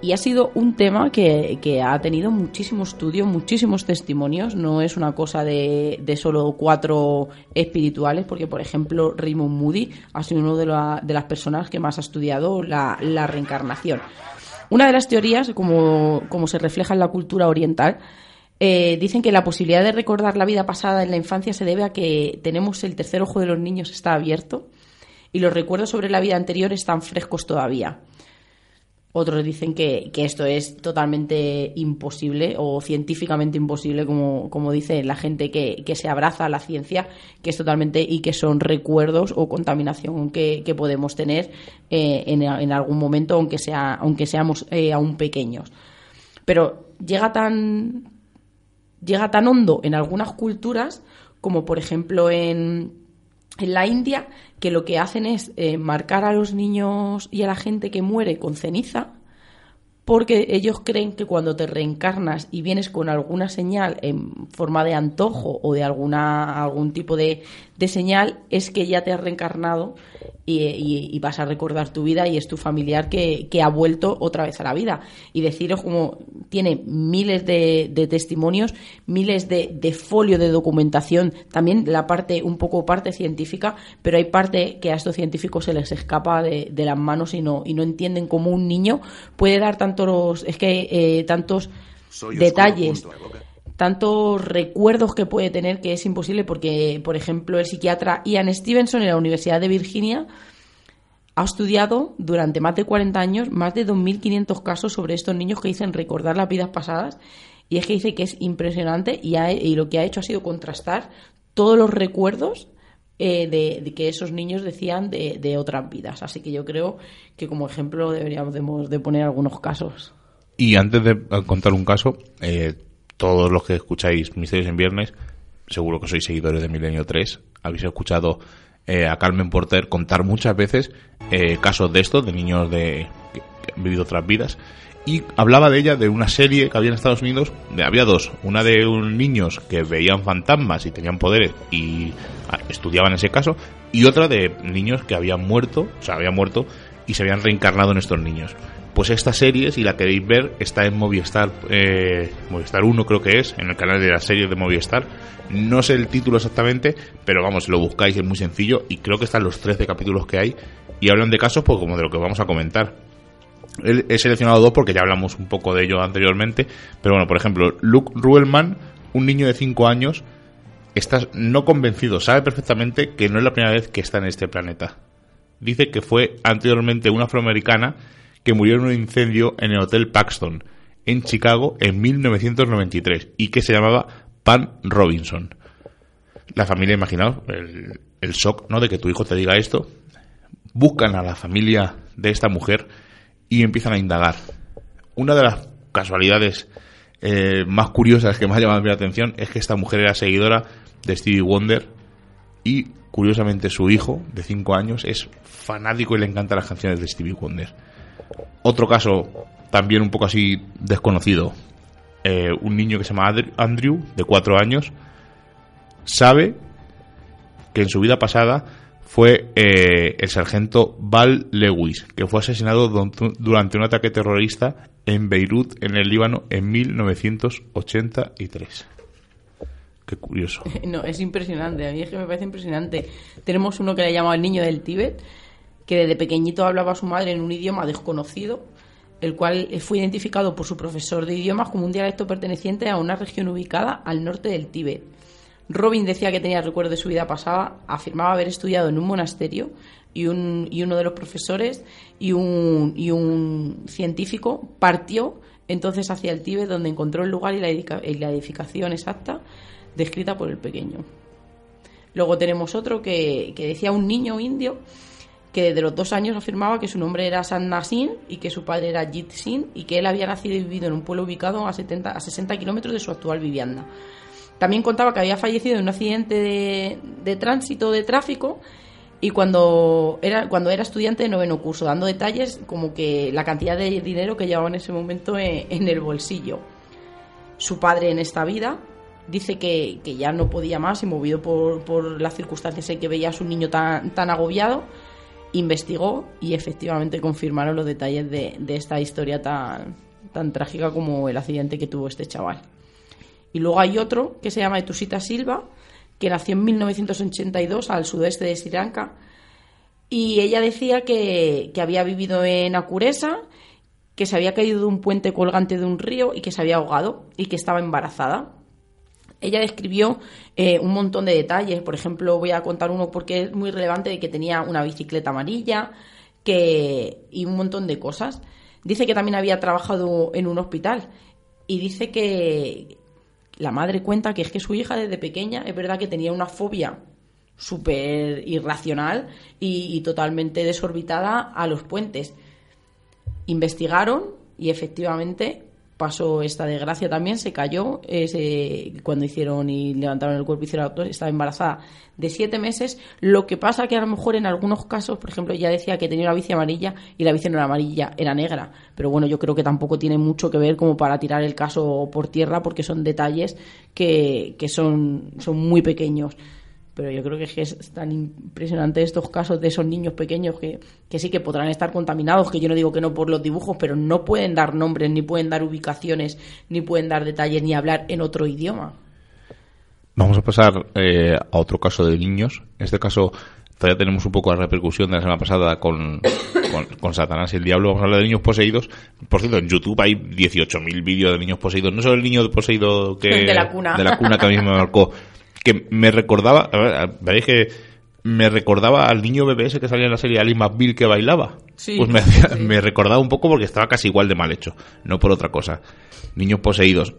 Y ha sido un tema que, que ha tenido muchísimo estudio, muchísimos testimonios. No es una cosa de, de solo cuatro espirituales, porque, por ejemplo, Raymond Moody ha sido uno de, la- de las personas que más ha estudiado la, la reencarnación. Una de las teorías, como, como se refleja en la cultura oriental, eh, dicen que la posibilidad de recordar la vida pasada en la infancia se debe a que tenemos el tercer ojo de los niños está abierto y los recuerdos sobre la vida anterior están frescos todavía. Otros dicen que, que esto es totalmente imposible o científicamente imposible, como, como dice la gente que, que se abraza a la ciencia, que es totalmente y que son recuerdos o contaminación que, que podemos tener eh, en, en algún momento, aunque, sea, aunque seamos eh, aún pequeños. Pero llega tan, llega tan hondo en algunas culturas, como por ejemplo en, en la India, que lo que hacen es eh, marcar a los niños y a la gente que muere con ceniza, porque ellos creen que cuando te reencarnas y vienes con alguna señal en forma de antojo o de alguna algún tipo de, de señal, es que ya te has reencarnado y, y- y vas a recordar tu vida y es tu familiar que, que ha vuelto otra vez a la vida. Y deciros como tiene miles de, de testimonios, miles de, de folio de documentación, también la parte, un poco parte científica, pero hay parte que a estos científicos se les escapa de, de las manos y no, y no entienden cómo un niño puede dar tantos, es que eh, tantos detalles tantos recuerdos que puede tener que es imposible porque, por ejemplo, el psiquiatra Ian Stevenson en la Universidad de Virginia ha estudiado durante más de 40 años más de 2.500 casos sobre estos niños que dicen recordar las vidas pasadas y es que dice que es impresionante y, ha- y lo que ha hecho ha sido contrastar todos los recuerdos eh, de, que esos niños decían de, otras vidas. Así que yo creo que como ejemplo deberíamos de- poner algunos casos. Y antes de contar un caso, eh, todos los que escucháis Misterios en Viernes, seguro que sois seguidores de Milenio 3, habéis escuchado eh, a Carmen Porter contar muchas veces eh, casos de estos, de niños de, que, han vivido otras vidas. Y hablaba de ella, de una serie que había en Estados Unidos, de, había dos, una de un niños que veían fantasmas y tenían poderes y ah, estudiaban ese caso, y otra de niños que habían muerto, o sea, habían muerto y se habían reencarnado en estos niños. Pues esta serie, si la queréis ver, está en Movistar, eh, Movistar 1 creo que es, en el canal de las series de Movistar. No sé el título exactamente, pero vamos, lo buscáis es muy sencillo y creo que están los 13 capítulos que hay y hablan de casos pues como de lo que vamos a comentar. He seleccionado dos porque ya hablamos un poco de ello anteriormente, pero bueno, por ejemplo, Luke Ruelman, un niño de 5 años, está no convencido, sabe perfectamente que no es la primera vez que está en este planeta. Dice que fue anteriormente una afroamericana que murió en un incendio en el Hotel Paxton, en Chicago, en 1993, y que se llamaba Pan Robinson. La familia, imaginaos, el, shock ¿no? de que tu hijo te diga esto. Buscan a la familia de esta mujer y empiezan a indagar. Una de las casualidades eh, más curiosas que me ha llamado mi atención es que esta mujer era seguidora de Stevie Wonder y curiosamente su hijo de 5 años es fanático y le encantan las canciones de Stevie Wonder. Otro caso también un poco así desconocido. Eh, un niño que se llama Andrew, de 4 años, sabe que en su vida pasada fue eh, el sargento Val Lewis, que fue asesinado durante un ataque terrorista en Beirut, en el Líbano, en 1983. Qué curioso. No, es impresionante. A mí es que me parece impresionante. Tenemos uno que le llama el niño del Tíbet, que desde pequeñito hablaba a su madre en un idioma desconocido, el cual fue identificado por su profesor de idiomas como un dialecto perteneciente a una región ubicada al norte del Tíbet. Robin decía que tenía recuerdos de su vida pasada, afirmaba haber estudiado en un monasterio y, un, y uno de los profesores y un, y un científico partió entonces hacia el Tíbet donde encontró el lugar y la, y la edificación exacta descrita por el pequeño. Luego tenemos otro que, que decía un niño indio que desde los dos años afirmaba que su nombre era Sanna Singh y que su padre era Jit Singh y que él había nacido y vivido en un pueblo ubicado a, 70, a 60 kilómetros de su actual vivienda. También contaba que había fallecido en un accidente de, tránsito, de tráfico, y cuando era, cuando era estudiante de noveno curso, dando detalles como que la cantidad de dinero que llevaba en ese momento en, en el bolsillo. Su padre en esta vida dice que, que ya no podía más y movido por, por las circunstancias en que veía a su niño tan, tan agobiado, investigó y efectivamente confirmaron los detalles de, esta historia tan, tan trágica como el accidente que tuvo este chaval. Y luego hay otro que se llama Etusita Silva, que nació en 1982 al sudeste de Sri Lanka. Y ella decía que, que había vivido en Acuresa, que se había caído de un puente colgante de un río y que se había ahogado y que estaba embarazada. Ella describió eh, un montón de detalles, por ejemplo, voy a contar uno porque es muy relevante de que tenía una bicicleta amarilla que, y un montón de cosas. Dice que también había trabajado en un hospital y dice que la madre cuenta que es que su hija desde pequeña es verdad que tenía una fobia súper irracional y, y totalmente desorbitada a los puentes. Investigaron y efectivamente pasó esta desgracia también, se cayó ese, cuando hicieron y levantaron el cuerpo y hicieron autopsia, estaba embarazada de siete meses. Lo que pasa que a lo mejor en algunos casos, por ejemplo, ya decía que tenía una bici amarilla y la bici no era amarilla, era negra. Pero bueno, yo creo que tampoco tiene mucho que ver como para tirar el caso por tierra porque son detalles que, que son, son muy pequeños pero yo creo que es, tan impresionante estos casos de esos niños pequeños que, que, sí que podrán estar contaminados, que yo no digo que no por los dibujos, pero no pueden dar nombres, ni pueden dar ubicaciones, ni pueden dar detalles, ni hablar en otro idioma. Vamos a pasar eh, a otro caso de niños. En este caso todavía tenemos un poco de repercusión de la semana pasada con, con, con, Satanás y el Diablo. Vamos a hablar de niños poseídos. Por cierto, en YouTube hay 18.000 vídeos de niños poseídos. No solo el niño poseído que... De la cuna. De la cuna que a mí me marcó que me recordaba, veréis que me recordaba al niño bebé ese que salía en la serie Ali McBeal que bailaba. Sí, pues me, sí. me, recordaba un poco porque estaba casi igual de mal hecho, no por otra cosa. Niños poseídos.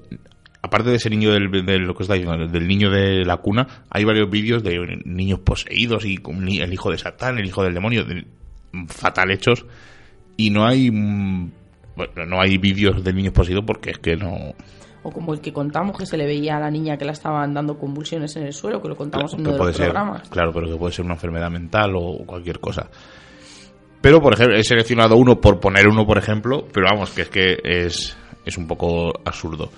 Aparte de ese niño del, de lo que está diciendo, del niño de la cuna, hay varios vídeos de niños poseídos y el hijo de Satán, el hijo del demonio, de, fatal hechos. Y no hay, bueno, no hay vídeos de niños poseídos porque es que no, o como el que contamos que se le veía a la niña que la estaban dando convulsiones en el suelo, que lo contamos claro, en uno de los ser, programas. Claro, pero que puede ser una enfermedad mental o cualquier cosa. Pero, por ejemplo, he seleccionado uno por poner uno, por ejemplo, pero vamos, que es que es, es un poco absurdo.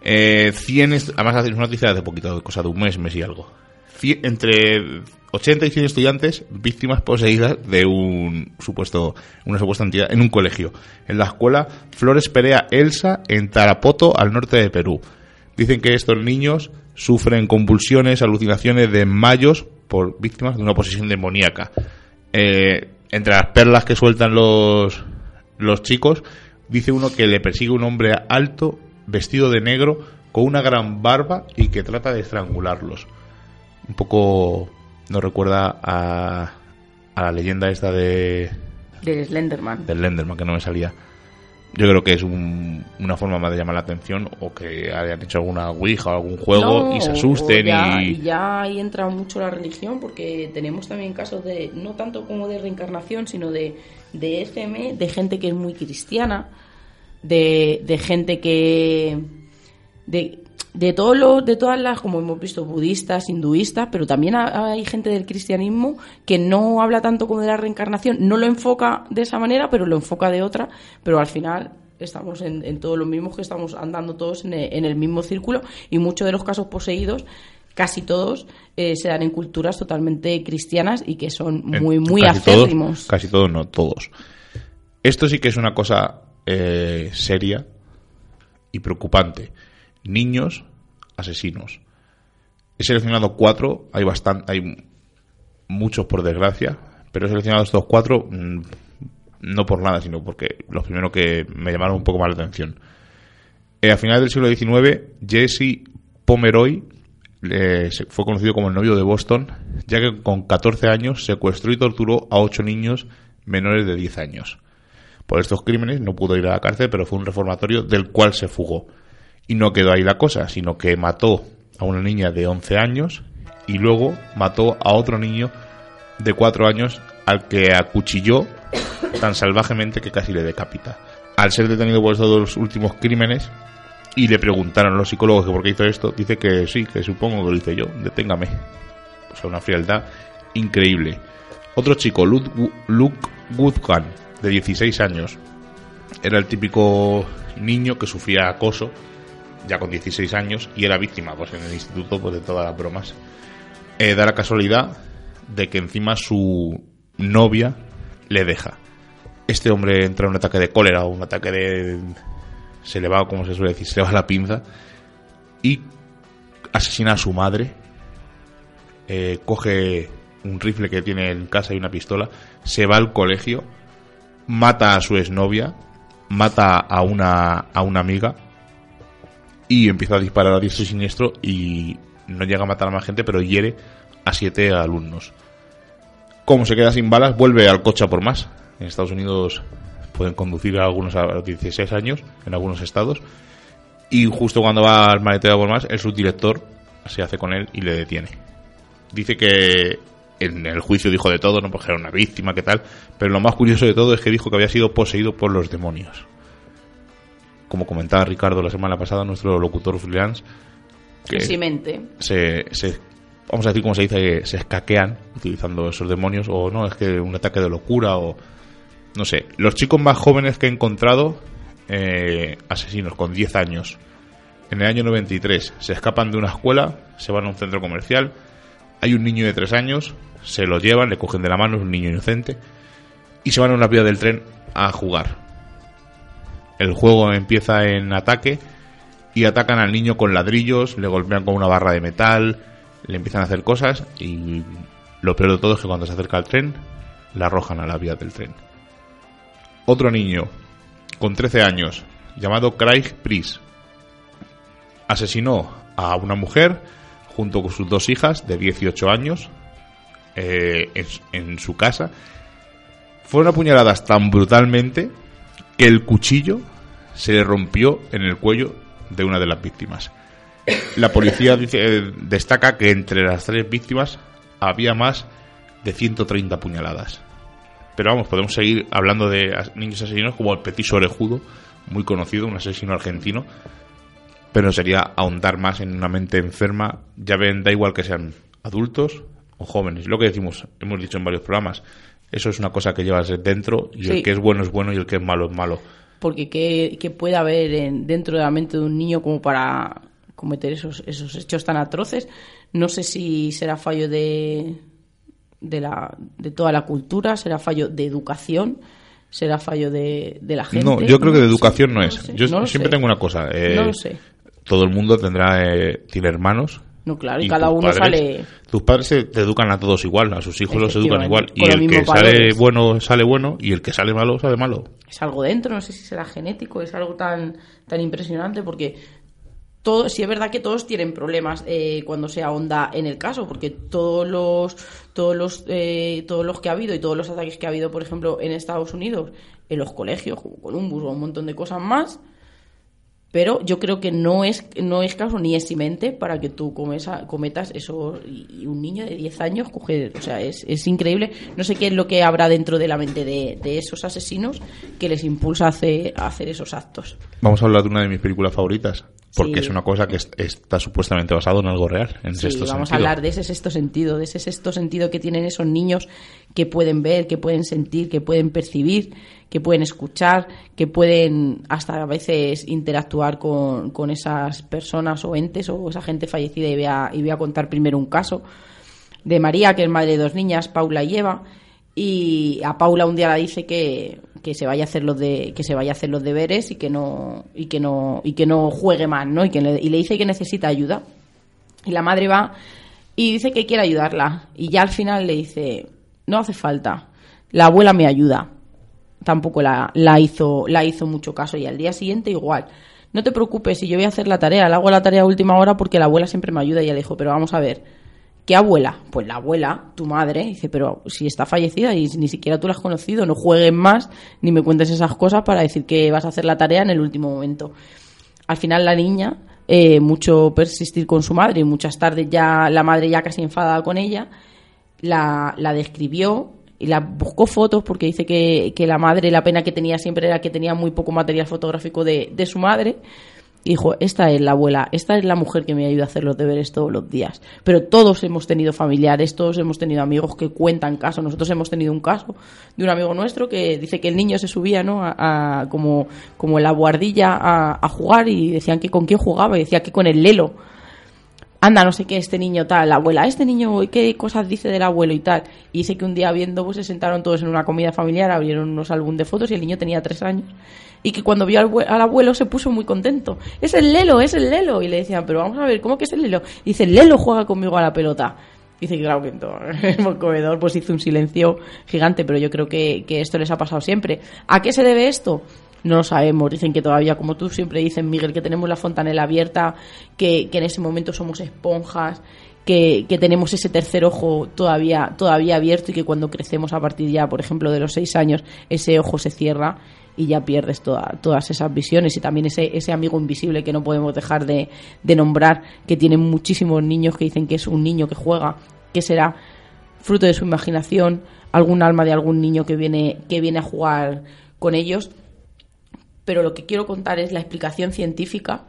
Eh, 100, además es una noticia de hace poquito, cosa de un mes, mes y algo. 100, entre 80 y 100 estudiantes víctimas poseídas de un supuesto, una supuesta entidad en un colegio. En la escuela Flores Perea Elsa en Tarapoto, al norte de Perú. Dicen que estos niños sufren convulsiones, alucinaciones de mayos por víctimas de una posesión demoníaca. Eh, entre las perlas que sueltan los, los chicos, dice uno que le persigue un hombre alto, vestido de negro, con una gran barba y que trata de estrangularlos. Un poco nos recuerda a, a la leyenda esta de... Del Slenderman. Del Slenderman, que no me salía. Yo creo que es un, una forma más de llamar la atención o que hayan hecho alguna Ouija o algún juego No, y se asusten ya, y... ya ahí entra mucho la religión porque tenemos también casos de, no tanto como de reencarnación, sino de, de FM, de gente que es muy cristiana, de, de gente que... De, de todos los, de todas las, como hemos visto, budistas, hinduistas, pero también ha- hay gente del cristianismo que no habla tanto como de la reencarnación, no lo enfoca de esa manera, pero lo enfoca de otra, pero al final estamos en, en todos los mismos que estamos andando todos en el, en el mismo círculo y muchos de los casos poseídos casi todos eh, se dan en culturas totalmente cristianas y que son muy muy casi todos, acérrimos casi todos, no, todos. Esto sí que es una cosa eh, seria y preocupante. Niños asesinos. He seleccionado cuatro, hay bastante, hay muchos por desgracia, pero he seleccionado estos cuatro mm, no por nada, sino porque los primeros que me llamaron un poco más la atención. Eh, a finales del siglo XIX, Jesse Pomeroy eh, fue conocido como el novio de Boston, ya que con 14 años secuestró y torturó a 8 niños menores de 10 años. Por estos crímenes no pudo ir a la cárcel, pero fue un reformatorio del cual se fugó. Y no quedó ahí la cosa, sino que mató a una niña de 11 años y luego mató a otro niño de 4 años al que acuchilló tan salvajemente que casi le decapita. Al ser detenido por estos dos últimos crímenes y le preguntaron a los psicólogos que por qué hizo esto, dice que sí, que supongo que lo hice yo, deténgame. O sea, una frialdad increíble. Otro chico, Luke, Woodgan, de 16 años, era el típico niño que sufría acoso ya con 16 años y era víctima pues en el instituto pues de todas las bromas. Eh, da la casualidad de que encima su novia le deja. Este hombre entra en un ataque de cólera o un ataque de se le va como se suele decir se le va la pinza y asesina a su madre. Eh, coge un rifle que tiene en casa y una pistola se va al colegio mata a su exnovia mata a una a una amiga y empieza a disparar a diestro y siniestro y no llega a matar a más gente, pero hiere a siete alumnos. Como se queda sin balas, vuelve al coche a por más. En Estados Unidos pueden conducir a algunos a los 16 años en algunos estados. Y justo cuando va al maletero de más, el subdirector se hace con él y le detiene. Dice que en el juicio dijo de todo, no porque era una víctima, qué tal, pero lo más curioso de todo es que dijo que había sido poseído por los demonios. Como comentaba Ricardo la semana pasada, nuestro locutor freelance, que se, se- vamos a decir como se dice, se escaquean utilizando esos demonios, o no, es que un ataque de locura, o no sé. Los chicos más jóvenes que he encontrado, eh, asesinos con 10 años, en el año 93, se escapan de una escuela, se van a un centro comercial, hay un niño de 3 años, se lo llevan, le cogen de la mano, es un niño inocente, y se van a una vía del tren a jugar. El juego empieza en ataque y atacan al niño con ladrillos, le golpean con una barra de metal, le empiezan a hacer cosas y lo peor de todo es que cuando se acerca al tren, la arrojan a la vía del tren. Otro niño con 13 años, llamado Craig Priest, asesinó a una mujer junto con sus dos hijas de 18 años eh, en, en su casa. Fueron apuñaladas tan brutalmente el cuchillo se le rompió en el cuello de una de las víctimas. La policía dice- eh, destaca que entre las tres víctimas había más de 130 puñaladas. Pero vamos, podemos seguir hablando de niños asesinos como el Petiso Orejudo, muy conocido, un asesino argentino. Pero sería ahondar más en una mente enferma. Ya ven, da igual que sean adultos o jóvenes. Lo que decimos, hemos dicho en varios programas, eso es una cosa que llevas dentro y Sí. el que es bueno es bueno y el que es malo es malo. Porque ¿qué, qué puede haber en- dentro de la mente de un niño como para cometer esos, esos hechos tan atroces? No sé si será fallo de, de, la, de toda la cultura, será fallo de educación, será fallo de, de la gente. No, yo creo que de sé, educación no es. Yo no lo siempre sé. tengo una cosa. eh, No lo sé. Todo el mundo tendrá, eh, tiene hermanos. No, claro, y, y cada uno padres- sale... Tus padres se- te educan a todos igual, a sus hijos los educan igual. Y con el que sale bueno, sale bueno. Y el que sale malo, sale malo. es algo dentro, no sé si será genético, es algo tan, tan impresionante porque todo, sí es verdad que todos tienen problemas eh, cuando se ahonda en el caso, porque todos los, todos los, eh, todos los que ha habido y todos los ataques que ha habido, por ejemplo, en Estados Unidos, en los colegios, como Columbus o un montón de cosas más, pero yo creo que no es, no es caso ni es simente para que tú comesa- cometas eso. Y un niño de 10 años coge. O sea, es, es increíble. No sé qué es lo que habrá dentro de la mente de, de esos asesinos que les impulsa a hacer esos actos. Vamos a hablar de una de mis películas favoritas. Porque Sí. es una cosa que es- está supuestamente basado en algo real. En Sí, sexto vamos a hablar de ese sexto sentido, de ese sexto sentido que tienen esos niños que pueden ver, que pueden sentir, que pueden percibir, que pueden escuchar, que pueden hasta a veces interactuar con, con esas personas o entes o esa gente fallecida. Y voy, a, y voy a contar primero un caso de María, que es madre de dos niñas, Paula y Eva. Y a Paula un día la dice que, que se vaya a hacer los de que se vaya a hacer los deberes y que no y que no y que no juegue más, ¿no? Y que le, y le dice que necesita ayuda. Y la madre va y dice que quiere ayudarla. Y ya al final le dice, no hace falta, la abuela me ayuda. Tampoco la, la, hizo, la hizo mucho caso. Y al día siguiente igual. No te preocupes, si yo voy a hacer la tarea, la hago la tarea a última hora porque la abuela siempre me ayuda. Y ella le dijo, pero vamos a ver, ¿qué abuela? Pues la abuela, tu madre. Dice, pero si está fallecida y ni siquiera tú la has conocido, no juegues más ni me cuentes esas cosas para decir que vas a hacer la tarea en el último momento al final la niña, eh, mucho persistir con su madre y muchas tardes ya la madre ya casi enfadada con ella, la, la describió y la buscó fotos porque dice que, que la madre, la pena que tenía siempre era que tenía muy poco material fotográfico de, de su madre. Dijo, esta es la abuela, esta es la mujer que me ayuda a hacer los deberes todos los días. Pero todos hemos tenido familiares, todos hemos tenido amigos que cuentan casos. Nosotros hemos tenido un caso de un amigo nuestro que dice que el niño se subía, ¿no? A, a- como, como en la guardilla a, a jugar y decían que con quién jugaba y decía que con el lelo. Anda, no sé qué, este niño tal, la abuela, este niño, ¿qué cosas dice del abuelo y tal? Y dice que un día viendo, pues se sentaron todos en una comida familiar, abrieron unos álbum de fotos y el niño tenía tres años. Y que cuando vio al, abue- al abuelo se puso muy contento. Es el Lelo, es el Lelo. Y le decían, pero vamos a ver, ¿cómo que es el Lelo? Y dice, el Lelo juega conmigo a la pelota. Dice que claro que en el comedor pues hizo un silencio gigante, pero yo creo que, que esto les ha pasado siempre. ¿A qué se debe esto? No lo sabemos. Dicen que todavía, como tú siempre dices, Miguel, que tenemos la fontanela abierta, que, que en ese momento somos esponjas, que, que tenemos ese tercer ojo todavía, todavía abierto y que cuando crecemos a partir ya, por ejemplo, de los seis años, ese ojo se cierra y ya pierdes todas esas visiones y también ese, ese amigo invisible que no podemos dejar de, de nombrar, que tienen muchísimos niños que dicen que es un niño que juega, que será fruto de su imaginación, algún alma de algún niño que viene, que viene a jugar con ellos. Pero lo que quiero contar es la explicación científica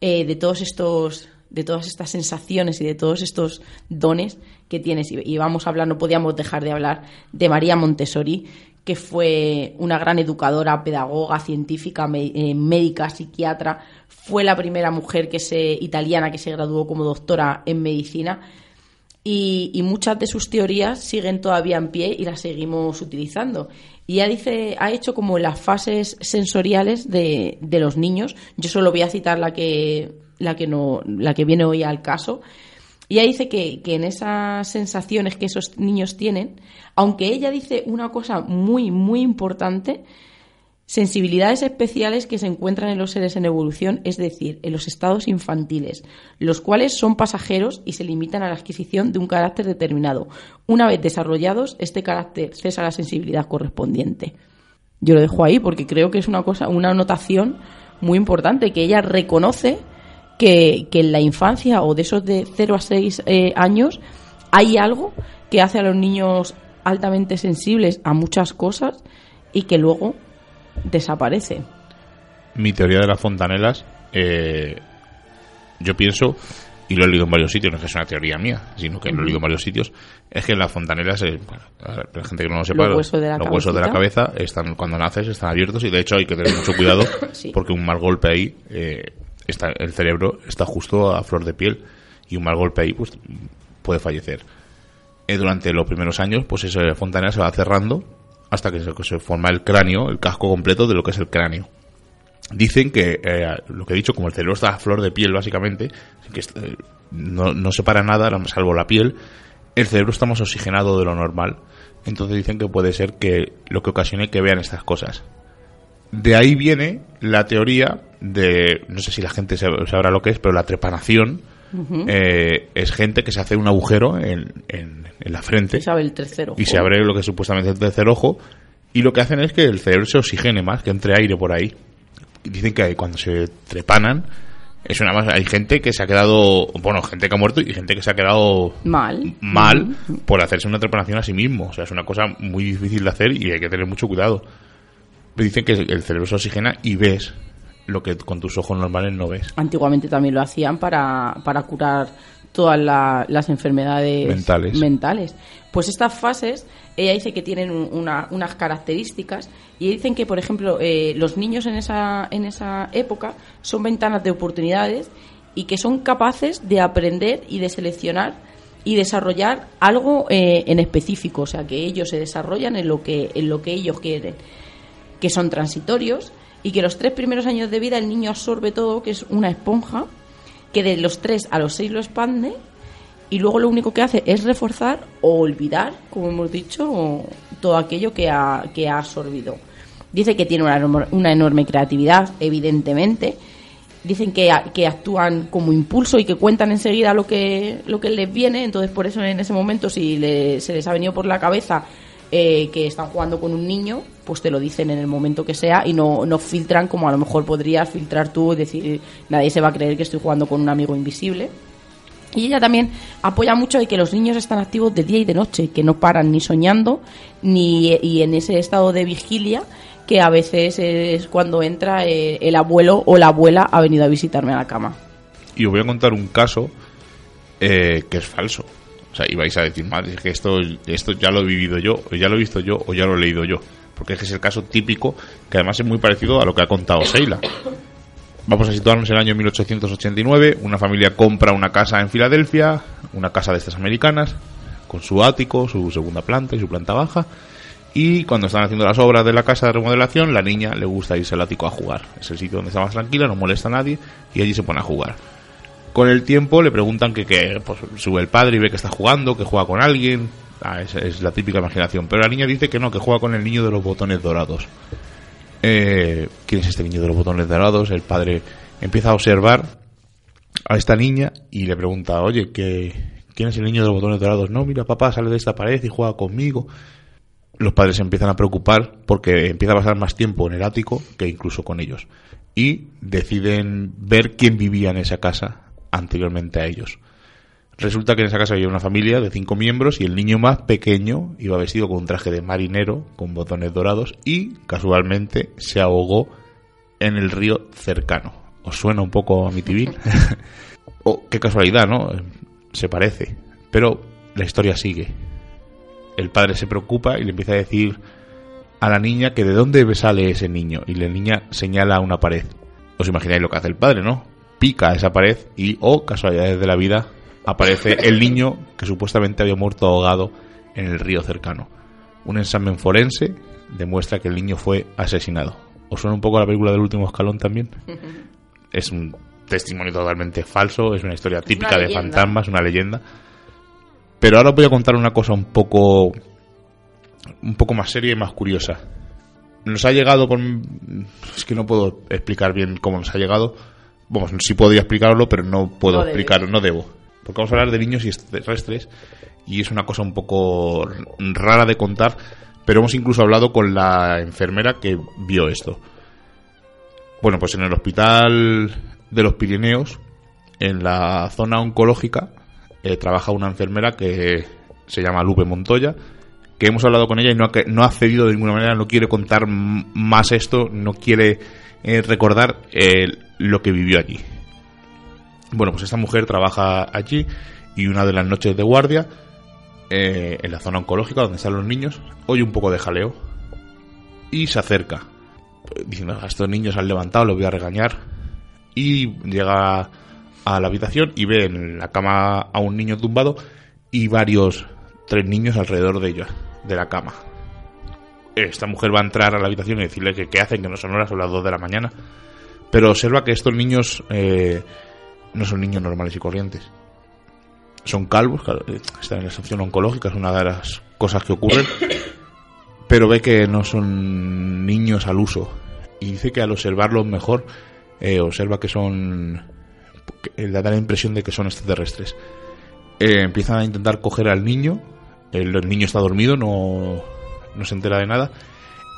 eh, de todos estos de todas estas sensaciones y de todos estos dones que tienes. Y, vamos a hablar, no podíamos dejar de hablar de María Montessori, que fue una gran educadora, pedagoga, científica, eh, médica, psiquiatra. Fue la primera mujer que se, italiana que se graduó como doctora en medicina y, muchas de sus teorías siguen todavía en pie y las seguimos utilizando. Y ella dice, ha hecho como las fases sensoriales de, de los niños. Yo solo voy a citar la que, la que, no, la que viene hoy al caso. Y ella dice que, que, en esas sensaciones que esos niños tienen, aunque ella dice una cosa muy, muy importante, Sensibilidades especiales que se encuentran en los seres en evolución, es decir, en los estados infantiles, los cuales son pasajeros y se limitan a la adquisición de un carácter determinado. Una vez desarrollados, este carácter cesa la sensibilidad correspondiente. Yo lo dejo ahí porque creo que es una cosa, una anotación muy importante, que ella reconoce que, en la infancia o de esos de 0 a 6 eh, años hay algo que hace a los niños altamente sensibles a muchas cosas y que luego desaparece. Mi teoría de las fontanelas, eh, yo pienso, y lo he leído en varios sitios, no es que es una teoría mía, sino que lo he leído en varios sitios, es que las fontanelas, eh, la gente que no lo sepa, los huesos de la, cabeza están cuando naces están abiertos y de hecho hay que tener mucho cuidado porque un mal golpe ahí, eh, el cerebro está justo a flor de piel y un mal golpe ahí pues puede fallecer. durante los primeros años, pues esa fontanela se va cerrando hasta que se, forma el cráneo, el casco completo de lo que es el cráneo. Dicen que, eh, lo que he dicho, como el cerebro está a flor de piel, básicamente, que eh, no, no separa nada, salvo la piel, el cerebro está más oxigenado de lo normal. Entonces dicen que puede ser que lo que ocasione que vean estas cosas. De ahí viene la teoría de, no sé si la gente sabrá lo que es, pero la trepanación eh, es gente que se hace un agujero en, en, la frente. Y se abre el tercer ojo. Y se abre lo que es supuestamente el tercer ojo. Y lo que hacen es que el cerebro se oxigene más, que entre aire por ahí. Dicen que cuando se trepanan, es una más hay gente que se ha quedado bueno gente que ha muerto y gente que se ha quedado mal mal por hacerse una trepanación a sí mismo o sea es una cosa muy difícil de hacer y hay que tener mucho cuidado dicen que el cerebro se oxigena y ves lo que con tus ojos normales no ves. Antiguamente también lo hacían para, para curar todas las enfermedades mentales. Pues estas fases, ella dice que tienen unas características y dicen que, por ejemplo, eh, los niños en esa, en esa época son ventanas de oportunidades y que son capaces de aprender y de seleccionar y desarrollar algo eh, en específico, o sea, que ellos se desarrollan en lo que, en lo que ellos quieren, que son transitorios y que los tres primeros años de vida el niño absorbe todo, que es una esponja, que de los tres a los seis lo expande y luego lo único que hace es reforzar o olvidar, como hemos dicho, todo aquello que ha, que ha absorbido. Dice que tiene una, una enorme creatividad, evidentemente. Dicen que, que, actúan como impulso y que cuentan enseguida lo que, lo que les viene. Entonces, por eso en ese momento, si se les ha venido por la cabeza eh, que están jugando con un niño, pues te lo dicen en el momento que sea y no, no filtran como a lo mejor podrías filtrar tú y decir, nadie se va a creer que estoy jugando con un amigo invisible. Y ella también apoya mucho de que los niños están activos de día y de noche, que no paran ni soñando ni y en ese estado de vigilia que a veces es cuando entra eh, el abuelo o la abuela ha venido a visitarme a la cama. Y os voy a contar un caso eh, que es falso. O sea, y vais a decir, madre, es que esto, esto ya lo he vivido yo, o ya lo he visto yo, o ya lo he leído yo. Porque es el caso típico, que además es muy parecido a lo que ha contado Seila. Vamos a situarnos en el año 1889. Una familia compra una casa en Filadelfia, una casa de estas americanas, con su ático, su segunda planta y su planta baja. Y cuando están haciendo las obras de la casa de remodelación, la niña le gusta irse al ático a jugar. Es el sitio donde está más tranquila, no molesta a nadie y allí se pone a jugar. Con el tiempo le preguntan que, que pues, sube el padre y ve que está jugando, que juega con alguien. Ah, es, la típica imaginación. Pero la niña dice que no, que juega con el niño de los botones dorados. Eh, ¿Quién es este niño de los botones dorados? El padre empieza a observar a esta niña y le pregunta, oye, ¿qué, ¿quién es el niño de los botones dorados? No, mira, papá sale de esta pared y juega conmigo. los padres empiezan a preocupar porque empieza a pasar más tiempo en el ático que incluso con ellos. Y deciden ver quién vivía en esa casa anteriormente a ellos. Resulta que en esa casa había una familia de cinco miembros y el niño más pequeño iba vestido con un traje de marinero con botones dorados y casualmente se ahogó en el río cercano. ¿Os suena un poco a mi oh, qué casualidad, ¿no? Se parece. Pero la historia sigue. El padre se preocupa y le empieza a decir a la niña que de dónde sale ese niño. Y la niña señala una pared. Os imagináis lo que hace el padre, ¿no? Pica esa pared y, oh, casualidades de la vida, aparece el niño que supuestamente había muerto ahogado en el río cercano. Un examen forense demuestra que el niño fue asesinado. ¿Os suena un poco la película del último escalón también? es un testimonio totalmente falso, es una historia típica de fantasmas, una leyenda. Pero ahora os voy a contar una cosa un poco un poco más seria y más curiosa. Nos ha llegado con es que no puedo explicar bien cómo nos ha llegado. Vamos, sí podría explicarlo, pero no puedo explicarlo, no debo. Porque vamos a hablar de niños y extraterrestres y es una cosa un poco rara de contar, pero hemos incluso hablado con la enfermera que vio esto. Bueno, pues en el hospital de los Pirineos, en la zona oncológica, eh, trabaja una enfermera que se llama Lupe Montoya, que hemos hablado con ella y no ha, no ha cedido de ninguna manera, no quiere contar más esto, no quiere eh, recordar eh, lo que vivió allí. Bueno, pues esta mujer trabaja allí y una de las noches de guardia, en la zona oncológica donde están los niños, oye un poco de jaleo y se acerca diciendo, a estos niños han levantado, los voy a regañar. Y llega a la habitación y ve en la cama a un niño tumbado y varios, tres niños alrededor de ella, de la cama. Esta mujer va a entrar a la habitación y decirle que qué hacen, que no son horas, son las dos de la mañana. Pero observa que estos niños eh, no son niños normales y corrientes. Son calvos, están en la sección oncológica, es una de las cosas que ocurren. Pero ve que no son niños al uso, y dice que al observarlos mejor eh, observa que son le da la impresión de que son extraterrestres eh, empiezan a intentar coger al niño el, niño está dormido no, no se entera de nada